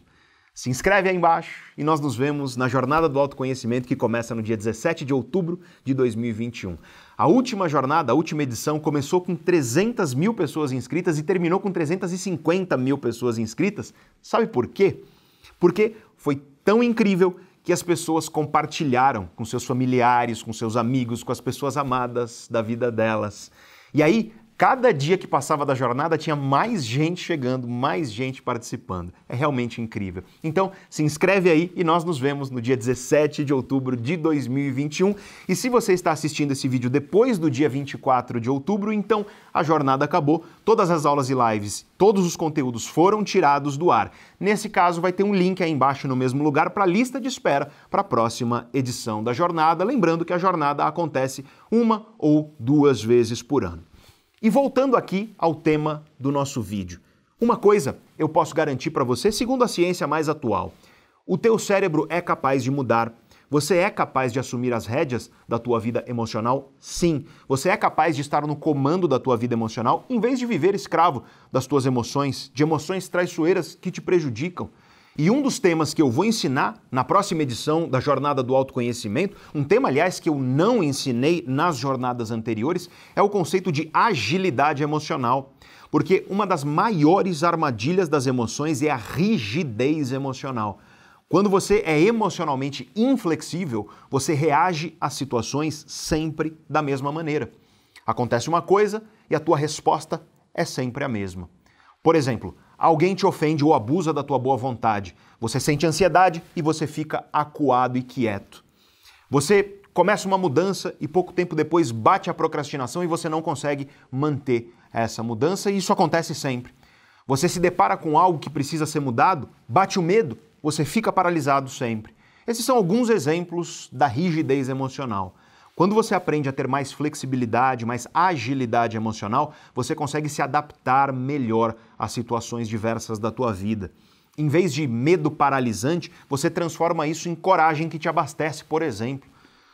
Se inscreve aí embaixo e nós nos vemos na Jornada do Autoconhecimento que começa no dia 17 de outubro de 2021. A última jornada, a última edição, começou com 300 mil pessoas inscritas e terminou com 350 mil pessoas inscritas. Sabe por quê? Porque foi tão incrível que as pessoas compartilharam com seus familiares, com seus amigos, com as pessoas amadas da vida delas. E aí Cada dia que passava da jornada tinha mais gente chegando, mais gente participando. É realmente incrível. Então, se inscreve aí e nós nos vemos no dia 17 de outubro de 2021. E se você está assistindo esse vídeo depois do dia 24 de outubro, então a jornada acabou, todas as aulas e lives, todos os conteúdos foram tirados do ar. Nesse caso, vai ter um link aí embaixo no mesmo lugar para a lista de espera para a próxima edição da jornada. Lembrando que a jornada acontece uma ou duas vezes por ano. E voltando aqui ao tema do nosso vídeo. Uma coisa eu posso garantir para você, segundo a ciência mais atual. O teu cérebro é capaz de mudar. Você é capaz de assumir as rédeas da tua vida emocional? Sim. Você é capaz de estar no comando da tua vida emocional em vez de viver escravo das tuas emoções, de emoções traiçoeiras que te prejudicam. E um dos temas que eu vou ensinar na próxima edição da Jornada do Autoconhecimento, um tema, aliás, que eu não ensinei nas jornadas anteriores, é o conceito de agilidade emocional. Porque uma das maiores armadilhas das emoções é a rigidez emocional. Quando você é emocionalmente inflexível, você reage às situações sempre da mesma maneira. Acontece uma coisa e a tua resposta é sempre a mesma. Por exemplo, alguém te ofende ou abusa da tua boa vontade. Você sente ansiedade e você fica acuado e quieto. Você começa uma mudança e pouco tempo depois bate a procrastinação e você não consegue manter essa mudança, e isso acontece sempre. Você se depara com algo que precisa ser mudado, bate o medo, você fica paralisado sempre. Esses são alguns exemplos da rigidez emocional. Quando você aprende a ter mais flexibilidade, mais agilidade emocional, você consegue se adaptar melhor às situações diversas da tua vida. Em vez de medo paralisante, você transforma isso em coragem que te abastece, por exemplo.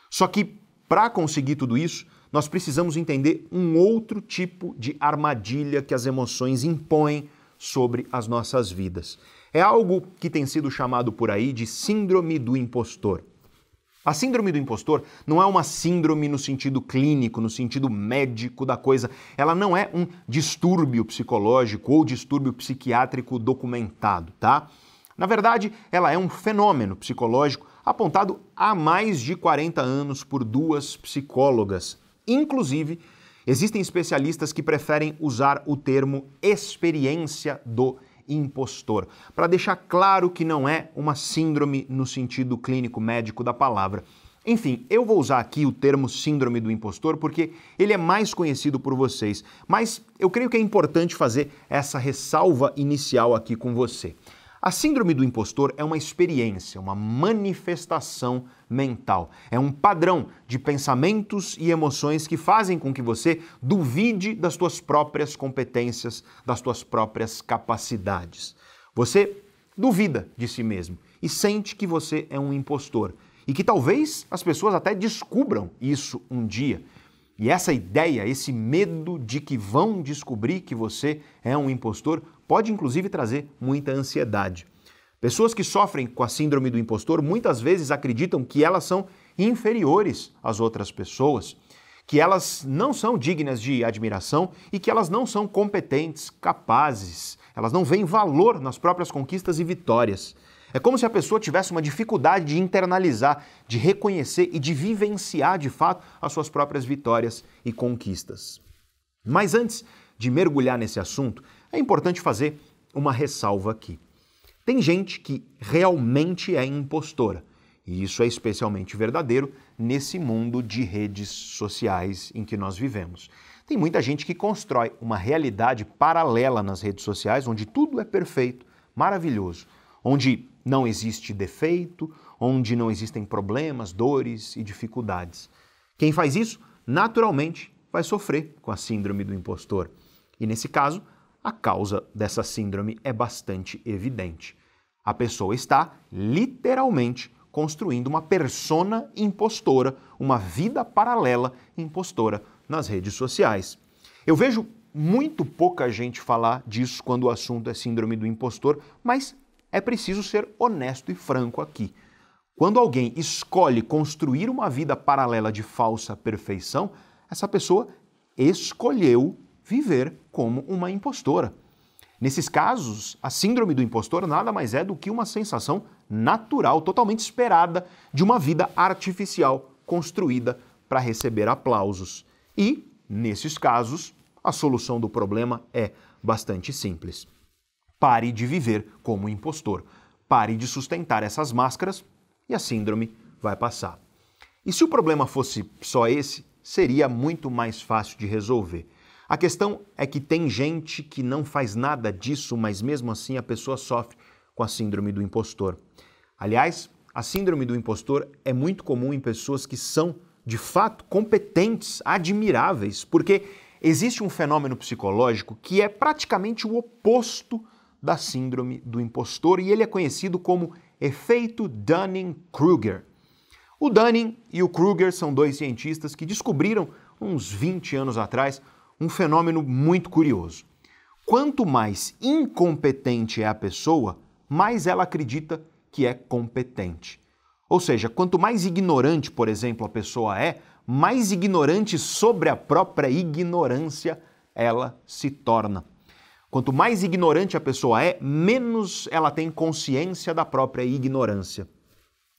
Só que para conseguir tudo isso, nós precisamos entender um outro tipo de armadilha que as emoções impõem sobre as nossas vidas. É algo que tem sido chamado por aí de síndrome do impostor. A síndrome do impostor não é uma síndrome no sentido clínico, no sentido médico da coisa. Ela não é um distúrbio psicológico ou distúrbio psiquiátrico documentado, tá? Na verdade, ela é um fenômeno psicológico apontado há mais de 40 anos por duas psicólogas, inclusive Existem especialistas que preferem usar o termo experiência do impostor, para deixar claro que não é uma síndrome no sentido clínico médico da palavra. Enfim, eu vou usar aqui o termo síndrome do impostor porque ele é mais conhecido por vocês, mas eu creio que é importante fazer essa ressalva inicial aqui com você. A síndrome do impostor é uma experiência, uma manifestação mental. É um padrão de pensamentos e emoções que fazem com que você duvide das suas próprias competências, das suas próprias capacidades. Você duvida de si mesmo e sente que você é um impostor e que talvez as pessoas até descubram isso um dia. E essa ideia, esse medo de que vão descobrir que você é um impostor, pode inclusive trazer muita ansiedade. Pessoas que sofrem com a síndrome do impostor muitas vezes acreditam que elas são inferiores às outras pessoas, que elas não são dignas de admiração e que elas não são competentes, capazes, elas não veem valor nas próprias conquistas e vitórias. É como se a pessoa tivesse uma dificuldade de internalizar, de reconhecer e de vivenciar de fato as suas próprias vitórias e conquistas. Mas antes de mergulhar nesse assunto, é importante fazer uma ressalva aqui. Tem gente que realmente é impostora, e isso é especialmente verdadeiro nesse mundo de redes sociais em que nós vivemos. Tem muita gente que constrói uma realidade paralela nas redes sociais, onde tudo é perfeito, maravilhoso, onde não existe defeito, onde não existem problemas, dores e dificuldades. Quem faz isso, naturalmente, vai sofrer com a síndrome do impostor. E nesse caso, a causa dessa síndrome é bastante evidente. A pessoa está literalmente construindo uma persona impostora, uma vida paralela impostora nas redes sociais. Eu vejo muito pouca gente falar disso quando o assunto é síndrome do impostor, mas é preciso ser honesto e franco aqui. Quando alguém escolhe construir uma vida paralela de falsa perfeição, essa pessoa escolheu viver como uma impostora. Nesses casos, a síndrome do impostor nada mais é do que uma sensação natural, totalmente esperada, de uma vida artificial construída para receber aplausos. E, nesses casos, a solução do problema é bastante simples. Pare de viver como impostor. Pare de sustentar essas máscaras e a síndrome vai passar. E se o problema fosse só esse, seria muito mais fácil de resolver. A questão é que tem gente que não faz nada disso, mas mesmo assim a pessoa sofre com a síndrome do impostor. Aliás, a síndrome do impostor é muito comum em pessoas que são, de fato, competentes, admiráveis, porque existe um fenômeno psicológico que é praticamente o oposto da síndrome do impostor e ele é conhecido como efeito Dunning-Kruger. O Dunning e o Kruger são dois cientistas que descobriram, uns 20 anos atrás, um fenômeno muito curioso. Quanto mais incompetente é a pessoa, mais ela acredita que é competente. Ou seja, quanto mais ignorante, por exemplo, a pessoa é, mais ignorante sobre a própria ignorância ela se torna. Quanto mais ignorante a pessoa é, menos ela tem consciência da própria ignorância.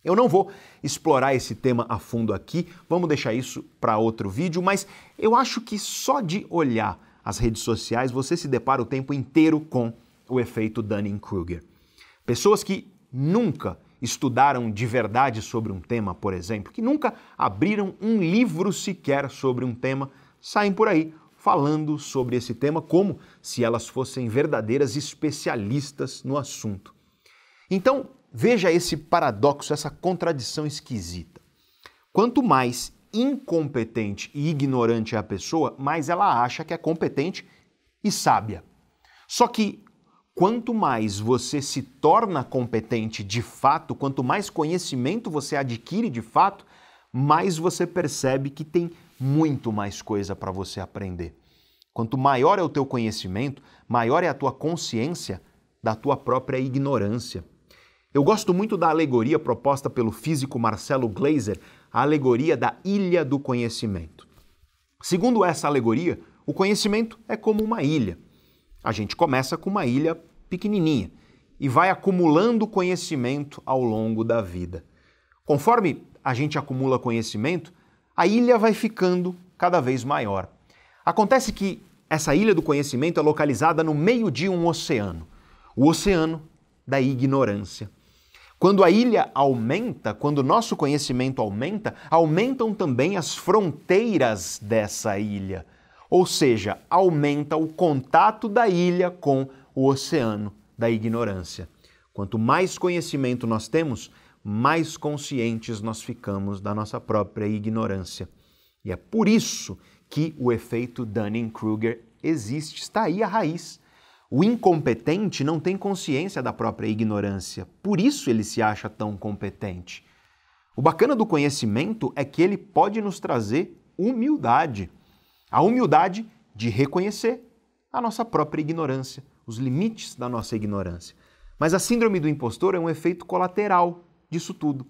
Eu não vou explorar esse tema a fundo aqui, vamos deixar isso para outro vídeo, mas eu acho que só de olhar as redes sociais você se depara o tempo inteiro com o efeito Dunning-Kruger. Pessoas que nunca estudaram de verdade sobre um tema, por exemplo, que nunca abriram um livro sequer sobre um tema, saem por aí falando sobre esse tema como se elas fossem verdadeiras especialistas no assunto. Então, veja esse paradoxo, essa contradição esquisita. Quanto mais incompetente e ignorante é a pessoa, mais ela acha que é competente e sábia. Só que quanto mais você se torna competente de fato, quanto mais conhecimento você adquire de fato, mais você percebe que tem muito mais coisa para você aprender. Quanto maior é o teu conhecimento, maior é a tua consciência da tua própria ignorância. Eu gosto muito da alegoria proposta pelo físico Marcelo Glaser, a alegoria da ilha do conhecimento. Segundo essa alegoria, o conhecimento é como uma ilha. A gente começa com uma ilha pequenininha e vai acumulando conhecimento ao longo da vida. Conforme a gente acumula conhecimento, a ilha vai ficando cada vez maior. Acontece que essa ilha do conhecimento é localizada no meio de um oceano o oceano da ignorância. Quando a ilha aumenta, quando o nosso conhecimento aumenta, aumentam também as fronteiras dessa ilha. Ou seja, aumenta o contato da ilha com o oceano da ignorância. Quanto mais conhecimento nós temos, mais conscientes nós ficamos da nossa própria ignorância. E é por isso que o efeito Dunning-Kruger existe, está aí a raiz. O incompetente não tem consciência da própria ignorância, por isso ele se acha tão competente. O bacana do conhecimento é que ele pode nos trazer humildade. A humildade de reconhecer a nossa própria ignorância, os limites da nossa ignorância. Mas a síndrome do impostor é um efeito colateral disso tudo.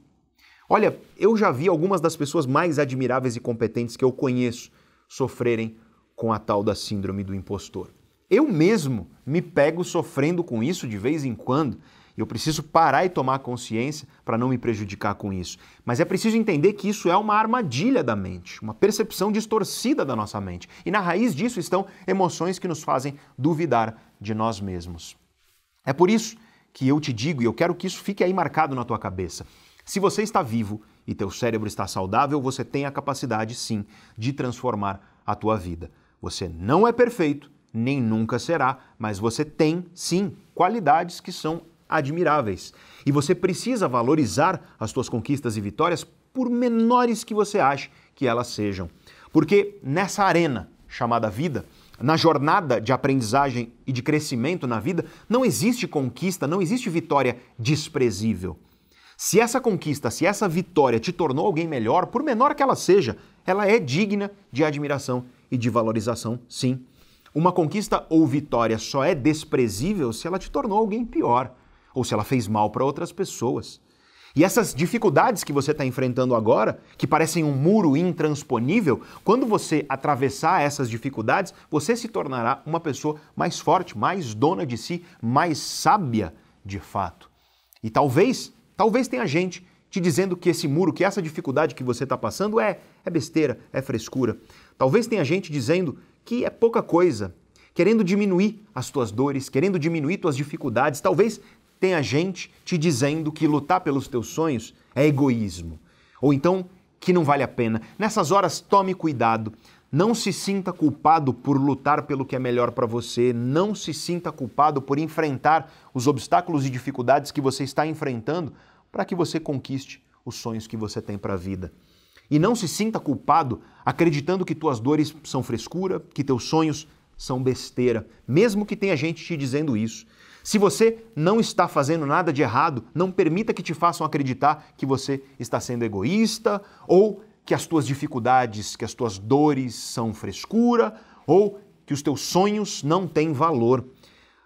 Olha, eu já vi algumas das pessoas mais admiráveis e competentes que eu conheço sofrerem com a tal da síndrome do impostor. Eu mesmo me pego sofrendo com isso de vez em quando. Eu preciso parar e tomar consciência para não me prejudicar com isso. Mas é preciso entender que isso é uma armadilha da mente, uma percepção distorcida da nossa mente. E na raiz disso estão emoções que nos fazem duvidar de nós mesmos. É por isso que eu te digo, e eu quero que isso fique aí marcado na tua cabeça. Se você está vivo e teu cérebro está saudável, você tem a capacidade sim de transformar a tua vida. Você não é perfeito, nem nunca será, mas você tem sim qualidades que são admiráveis. E você precisa valorizar as suas conquistas e vitórias por menores que você ache que elas sejam. Porque nessa arena chamada vida, na jornada de aprendizagem e de crescimento na vida, não existe conquista, não existe vitória desprezível. Se essa conquista, se essa vitória te tornou alguém melhor, por menor que ela seja, ela é digna de admiração e de valorização, sim. Uma conquista ou vitória só é desprezível se ela te tornou alguém pior ou se ela fez mal para outras pessoas. E essas dificuldades que você está enfrentando agora, que parecem um muro intransponível, quando você atravessar essas dificuldades, você se tornará uma pessoa mais forte, mais dona de si, mais sábia de fato. E talvez, talvez tenha gente te dizendo que esse muro, que essa dificuldade que você está passando é, é besteira, é frescura. Talvez tenha gente dizendo que é pouca coisa, querendo diminuir as tuas dores, querendo diminuir tuas dificuldades. Talvez tenha gente te dizendo que lutar pelos teus sonhos é egoísmo, ou então que não vale a pena. Nessas horas, tome cuidado. Não se sinta culpado por lutar pelo que é melhor para você, não se sinta culpado por enfrentar os obstáculos e dificuldades que você está enfrentando para que você conquiste os sonhos que você tem para a vida. E não se sinta culpado acreditando que tuas dores são frescura, que teus sonhos são besteira, mesmo que tenha gente te dizendo isso. Se você não está fazendo nada de errado, não permita que te façam acreditar que você está sendo egoísta ou que as tuas dificuldades, que as tuas dores são frescura ou que os teus sonhos não têm valor.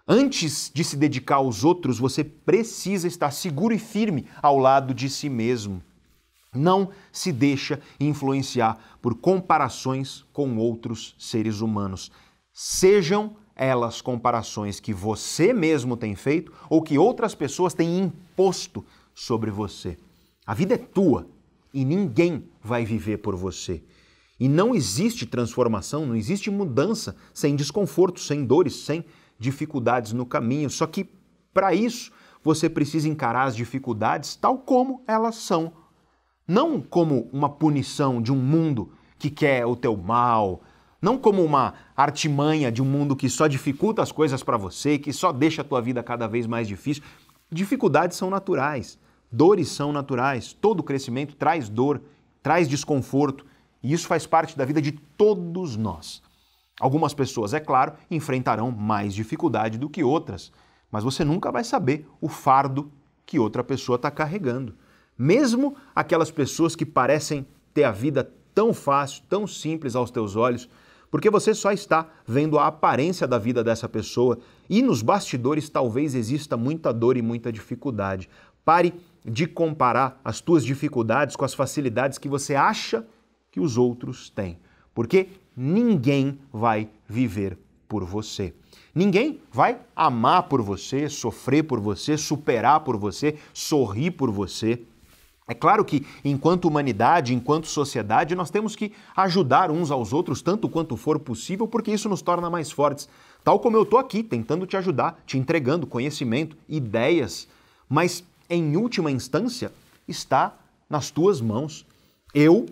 Antes de se dedicar aos outros, você precisa estar seguro e firme ao lado de si mesmo. Não se deixa influenciar por comparações com outros seres humanos. Sejam elas comparações que você mesmo tem feito ou que outras pessoas têm imposto sobre você. A vida é tua e ninguém vai viver por você. E não existe transformação, não existe mudança sem desconforto, sem dores, sem dificuldades no caminho. Só que para isso você precisa encarar as dificuldades tal como elas são não como uma punição de um mundo que quer o teu mal, não como uma artimanha de um mundo que só dificulta as coisas para você, que só deixa a tua vida cada vez mais difícil. Dificuldades são naturais, dores são naturais, todo crescimento traz dor, traz desconforto, e isso faz parte da vida de todos nós. Algumas pessoas, é claro, enfrentarão mais dificuldade do que outras, mas você nunca vai saber o fardo que outra pessoa está carregando. Mesmo aquelas pessoas que parecem ter a vida tão fácil, tão simples aos teus olhos, porque você só está vendo a aparência da vida dessa pessoa e nos bastidores talvez exista muita dor e muita dificuldade. Pare de comparar as tuas dificuldades com as facilidades que você acha que os outros têm, porque ninguém vai viver por você. Ninguém vai amar por você, sofrer por você, superar por você, sorrir por você. É claro que, enquanto humanidade, enquanto sociedade, nós temos que ajudar uns aos outros tanto quanto for possível, porque isso nos torna mais fortes. Tal como eu estou aqui, tentando te ajudar, te entregando conhecimento, ideias, mas em última instância está nas tuas mãos. Eu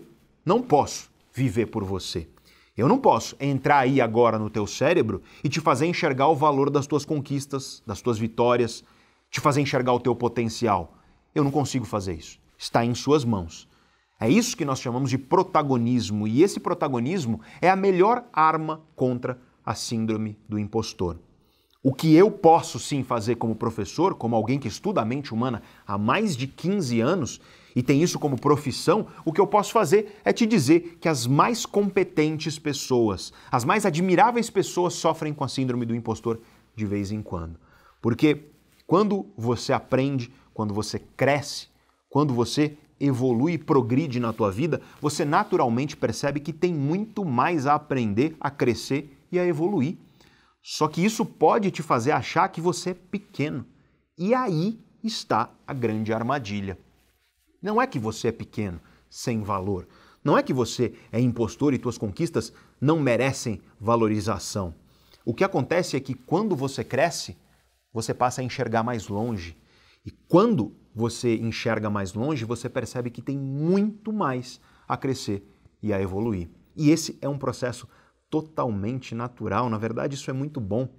não posso viver por você. Eu não posso entrar aí agora no teu cérebro e te fazer enxergar o valor das tuas conquistas, das tuas vitórias, te fazer enxergar o teu potencial. Eu não consigo fazer isso. Está em suas mãos. É isso que nós chamamos de protagonismo, e esse protagonismo é a melhor arma contra a síndrome do impostor. O que eu posso sim fazer como professor, como alguém que estuda a mente humana há mais de 15 anos e tem isso como profissão, o que eu posso fazer é te dizer que as mais competentes pessoas, as mais admiráveis pessoas sofrem com a síndrome do impostor de vez em quando. Porque quando você aprende, quando você cresce, quando você evolui e progride na tua vida, você naturalmente percebe que tem muito mais a aprender, a crescer e a evoluir. Só que isso pode te fazer achar que você é pequeno. E aí está a grande armadilha. Não é que você é pequeno, sem valor. Não é que você é impostor e tuas conquistas não merecem valorização. O que acontece é que quando você cresce, você passa a enxergar mais longe. E quando você enxerga mais longe, você percebe que tem muito mais a crescer e a evoluir. E esse é um processo totalmente natural. Na verdade, isso é muito bom.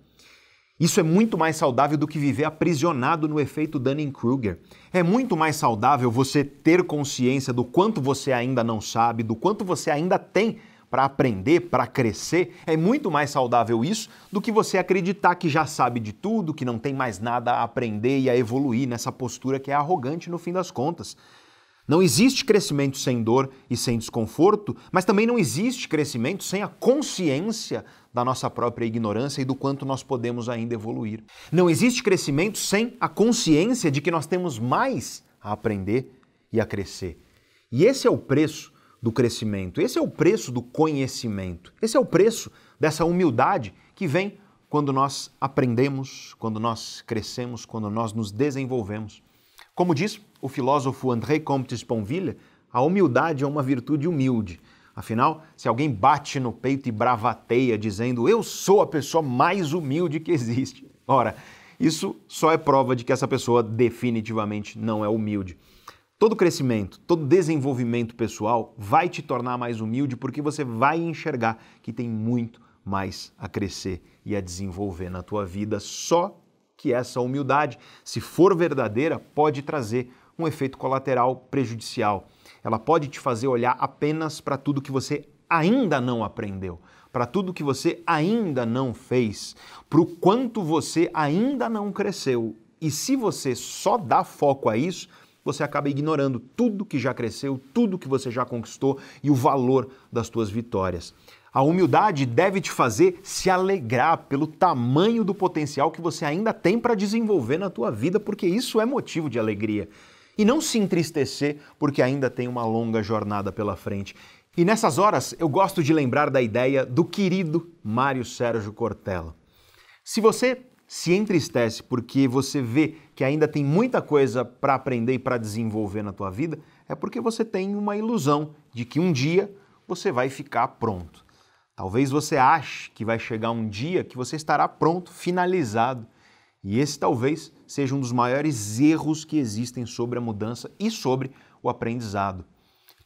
Isso é muito mais saudável do que viver aprisionado no efeito Dunning-Kruger. É muito mais saudável você ter consciência do quanto você ainda não sabe, do quanto você ainda tem para aprender, para crescer. É muito mais saudável isso do que você acreditar que já sabe de tudo, que não tem mais nada a aprender e a evoluir nessa postura que é arrogante no fim das contas. Não existe crescimento sem dor e sem desconforto, mas também não existe crescimento sem a consciência da nossa própria ignorância e do quanto nós podemos ainda evoluir. Não existe crescimento sem a consciência de que nós temos mais a aprender e a crescer. E esse é o preço do crescimento, esse é o preço do conhecimento, esse é o preço dessa humildade que vem quando nós aprendemos, quando nós crescemos, quando nós nos desenvolvemos. Como diz o filósofo André Comte Sponville, a humildade é uma virtude humilde. Afinal, se alguém bate no peito e bravateia dizendo eu sou a pessoa mais humilde que existe, ora, isso só é prova de que essa pessoa definitivamente não é humilde. Todo crescimento, todo desenvolvimento pessoal vai te tornar mais humilde porque você vai enxergar que tem muito mais a crescer e a desenvolver na tua vida só que essa humildade, se for verdadeira, pode trazer um efeito colateral prejudicial. Ela pode te fazer olhar apenas para tudo que você ainda não aprendeu, para tudo que você ainda não fez, para o quanto você ainda não cresceu. E se você só dá foco a isso, você acaba ignorando tudo que já cresceu, tudo que você já conquistou e o valor das suas vitórias. A humildade deve te fazer se alegrar pelo tamanho do potencial que você ainda tem para desenvolver na tua vida, porque isso é motivo de alegria. E não se entristecer porque ainda tem uma longa jornada pela frente. E nessas horas eu gosto de lembrar da ideia do querido Mário Sérgio Cortella. Se você se entristece porque você vê que ainda tem muita coisa para aprender e para desenvolver na tua vida, é porque você tem uma ilusão de que um dia você vai ficar pronto. Talvez você ache que vai chegar um dia que você estará pronto, finalizado. E esse talvez seja um dos maiores erros que existem sobre a mudança e sobre o aprendizado.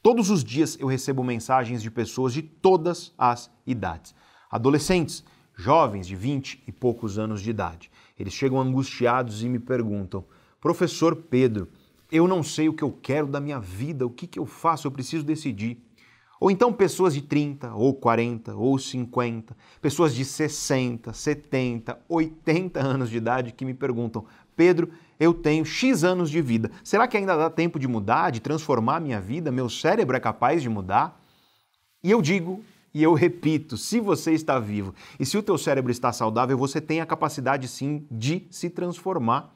Todos os dias eu recebo mensagens de pessoas de todas as idades. Adolescentes, jovens de 20 e poucos anos de idade. Eles chegam angustiados e me perguntam: Professor Pedro, eu não sei o que eu quero da minha vida, o que, que eu faço, eu preciso decidir. Ou então pessoas de 30, ou 40, ou 50, pessoas de 60, 70, 80 anos de idade que me perguntam: Pedro, eu tenho X anos de vida. Será que ainda dá tempo de mudar, de transformar a minha vida? Meu cérebro é capaz de mudar? E eu digo e eu repito, se você está vivo e se o teu cérebro está saudável, você tem a capacidade sim de se transformar.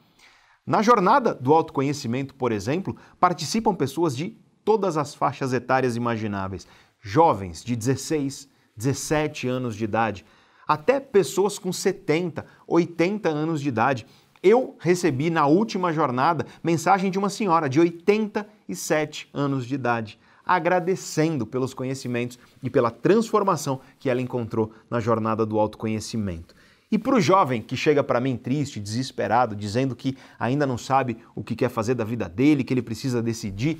Na jornada do autoconhecimento, por exemplo, participam pessoas de todas as faixas etárias imagináveis, jovens de 16, 17 anos de idade, até pessoas com 70, 80 anos de idade. Eu recebi na última jornada mensagem de uma senhora de 87 anos de idade, agradecendo pelos conhecimentos e pela transformação que ela encontrou na jornada do autoconhecimento. E para o jovem que chega para mim triste, desesperado, dizendo que ainda não sabe o que quer fazer da vida dele, que ele precisa decidir,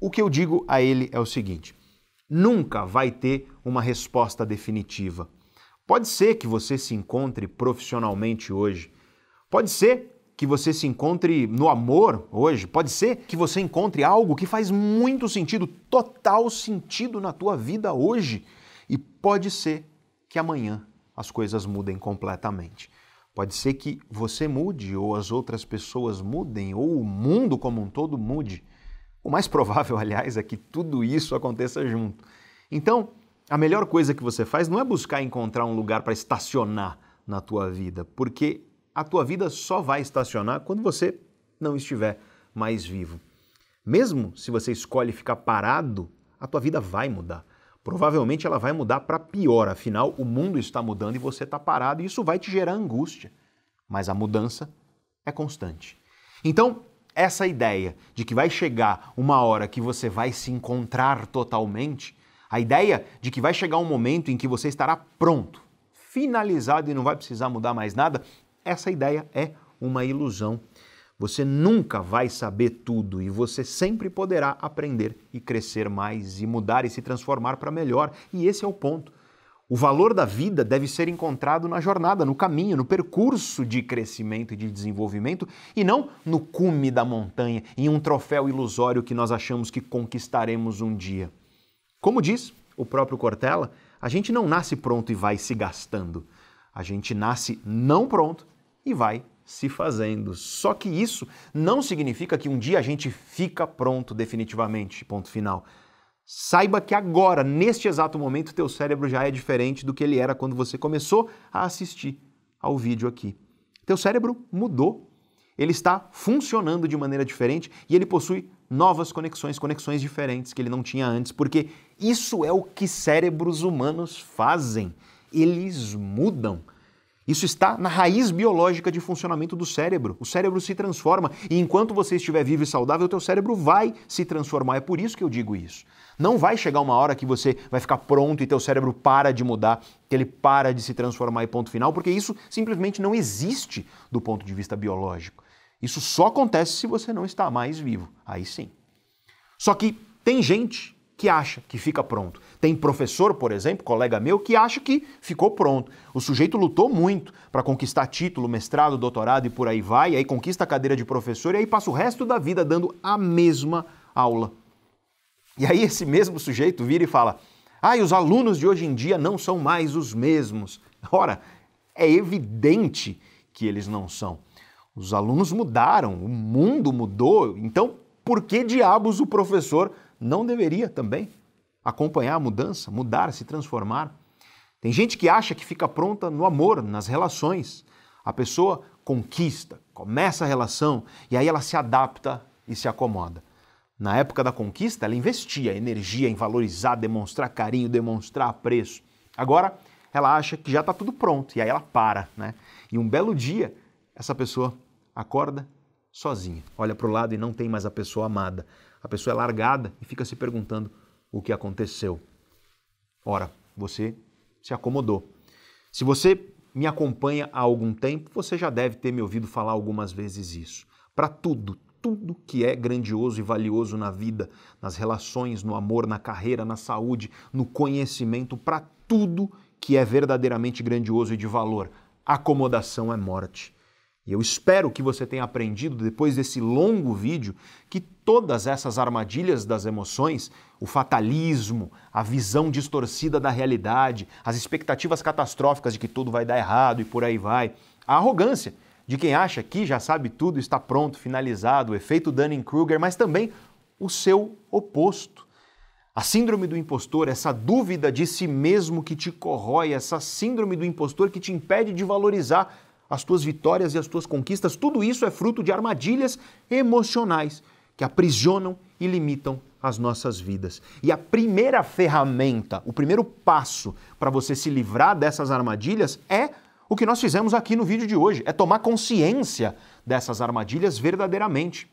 o que eu digo a ele é o seguinte: nunca vai ter uma resposta definitiva. Pode ser que você se encontre profissionalmente hoje, pode ser que você se encontre no amor hoje, pode ser que você encontre algo que faz muito sentido, total sentido na tua vida hoje, e pode ser que amanhã as coisas mudem completamente. Pode ser que você mude, ou as outras pessoas mudem, ou o mundo como um todo mude. O mais provável, aliás, é que tudo isso aconteça junto. Então, a melhor coisa que você faz não é buscar encontrar um lugar para estacionar na tua vida, porque a tua vida só vai estacionar quando você não estiver mais vivo. Mesmo se você escolhe ficar parado, a tua vida vai mudar provavelmente ela vai mudar para pior, afinal o mundo está mudando e você está parado e isso vai te gerar angústia. Mas a mudança é constante. Então, essa ideia de que vai chegar uma hora que você vai se encontrar totalmente, a ideia de que vai chegar um momento em que você estará pronto, finalizado e não vai precisar mudar mais nada, essa ideia é uma ilusão. Você nunca vai saber tudo e você sempre poderá aprender e crescer mais e mudar e se transformar para melhor. E esse é o ponto. O valor da vida deve ser encontrado na jornada, no caminho, no percurso de crescimento e de desenvolvimento e não no cume da montanha, em um troféu ilusório que nós achamos que conquistaremos um dia. Como diz o próprio Cortella, a gente não nasce pronto e vai se gastando. A gente nasce não pronto e vai se fazendo. Só que isso não significa que um dia a gente fica pronto definitivamente, ponto final. Saiba que agora, neste exato momento, teu cérebro já é diferente do que ele era quando você começou a assistir ao vídeo aqui. Teu cérebro mudou. Ele está funcionando de maneira diferente e ele possui novas conexões, conexões diferentes que ele não tinha antes, porque isso é o que cérebros humanos fazem. Eles mudam. Isso está na raiz biológica de funcionamento do cérebro. O cérebro se transforma e enquanto você estiver vivo e saudável, o teu cérebro vai se transformar. É por isso que eu digo isso. Não vai chegar uma hora que você vai ficar pronto e teu cérebro para de mudar, que ele para de se transformar e ponto final, porque isso simplesmente não existe do ponto de vista biológico. Isso só acontece se você não está mais vivo. Aí sim. Só que tem gente que acha que fica pronto. Tem professor, por exemplo, colega meu, que acha que ficou pronto. O sujeito lutou muito para conquistar título, mestrado, doutorado e por aí vai, e aí conquista a cadeira de professor e aí passa o resto da vida dando a mesma aula. E aí esse mesmo sujeito vira e fala: "Ah, e os alunos de hoje em dia não são mais os mesmos". Ora, é evidente que eles não são. Os alunos mudaram, o mundo mudou, então por que diabos o professor não deveria também acompanhar a mudança, mudar, se transformar. Tem gente que acha que fica pronta no amor, nas relações. A pessoa conquista, começa a relação e aí ela se adapta e se acomoda. Na época da conquista, ela investia energia em valorizar, demonstrar carinho, demonstrar apreço. Agora, ela acha que já está tudo pronto e aí ela para, né? E um belo dia, essa pessoa acorda sozinha, olha para o lado e não tem mais a pessoa amada a pessoa é largada e fica se perguntando o que aconteceu. Ora, você se acomodou. Se você me acompanha há algum tempo, você já deve ter me ouvido falar algumas vezes isso. Para tudo, tudo que é grandioso e valioso na vida, nas relações, no amor, na carreira, na saúde, no conhecimento, para tudo que é verdadeiramente grandioso e de valor, acomodação é morte. E eu espero que você tenha aprendido, depois desse longo vídeo, que todas essas armadilhas das emoções, o fatalismo, a visão distorcida da realidade, as expectativas catastróficas de que tudo vai dar errado e por aí vai, a arrogância de quem acha que já sabe tudo, está pronto, finalizado, o efeito Dunning-Kruger, mas também o seu oposto. A síndrome do impostor, essa dúvida de si mesmo que te corrói, essa síndrome do impostor que te impede de valorizar as tuas vitórias e as tuas conquistas, tudo isso é fruto de armadilhas emocionais que aprisionam e limitam as nossas vidas. E a primeira ferramenta, o primeiro passo para você se livrar dessas armadilhas é O que nós fizemos aqui no vídeo de hoje é tomar consciência dessas armadilhas verdadeiramente.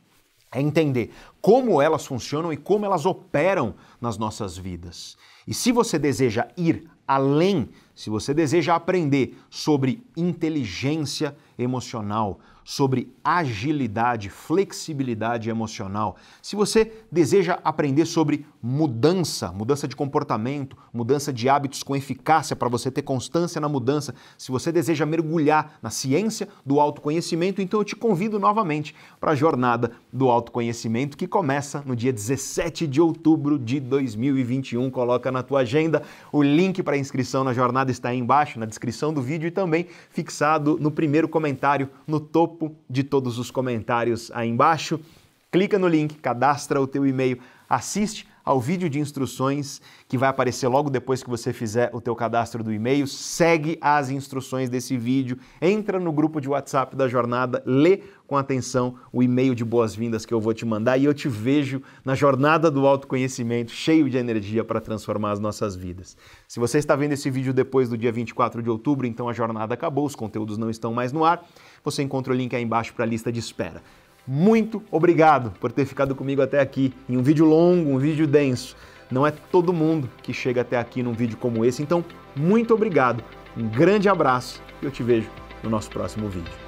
É entender como elas funcionam e como elas operam nas nossas vidas. E se você deseja ir além, se você deseja aprender sobre inteligência emocional, sobre agilidade, flexibilidade emocional, se você deseja aprender sobre mudança, mudança de comportamento, mudança de hábitos com eficácia para você ter constância na mudança, se você deseja mergulhar na ciência do autoconhecimento, então eu te convido novamente para a jornada do autoconhecimento que começa no dia 17 de outubro de 2021. Coloca na tua agenda o link para inscrição na jornada está aí embaixo na descrição do vídeo e também fixado no primeiro comentário no topo de todos os comentários aí embaixo. Clica no link, cadastra o teu e-mail, assiste ao vídeo de instruções que vai aparecer logo depois que você fizer o teu cadastro do e-mail, segue as instruções desse vídeo, entra no grupo de WhatsApp da jornada, lê com atenção o e-mail de boas-vindas que eu vou te mandar e eu te vejo na jornada do autoconhecimento, cheio de energia para transformar as nossas vidas. Se você está vendo esse vídeo depois do dia 24 de outubro, então a jornada acabou, os conteúdos não estão mais no ar, você encontra o link aí embaixo para a lista de espera muito obrigado por ter ficado comigo até aqui em um vídeo longo, um vídeo denso. Não é todo mundo que chega até aqui num vídeo como esse, então muito obrigado. Um grande abraço e eu te vejo no nosso próximo vídeo.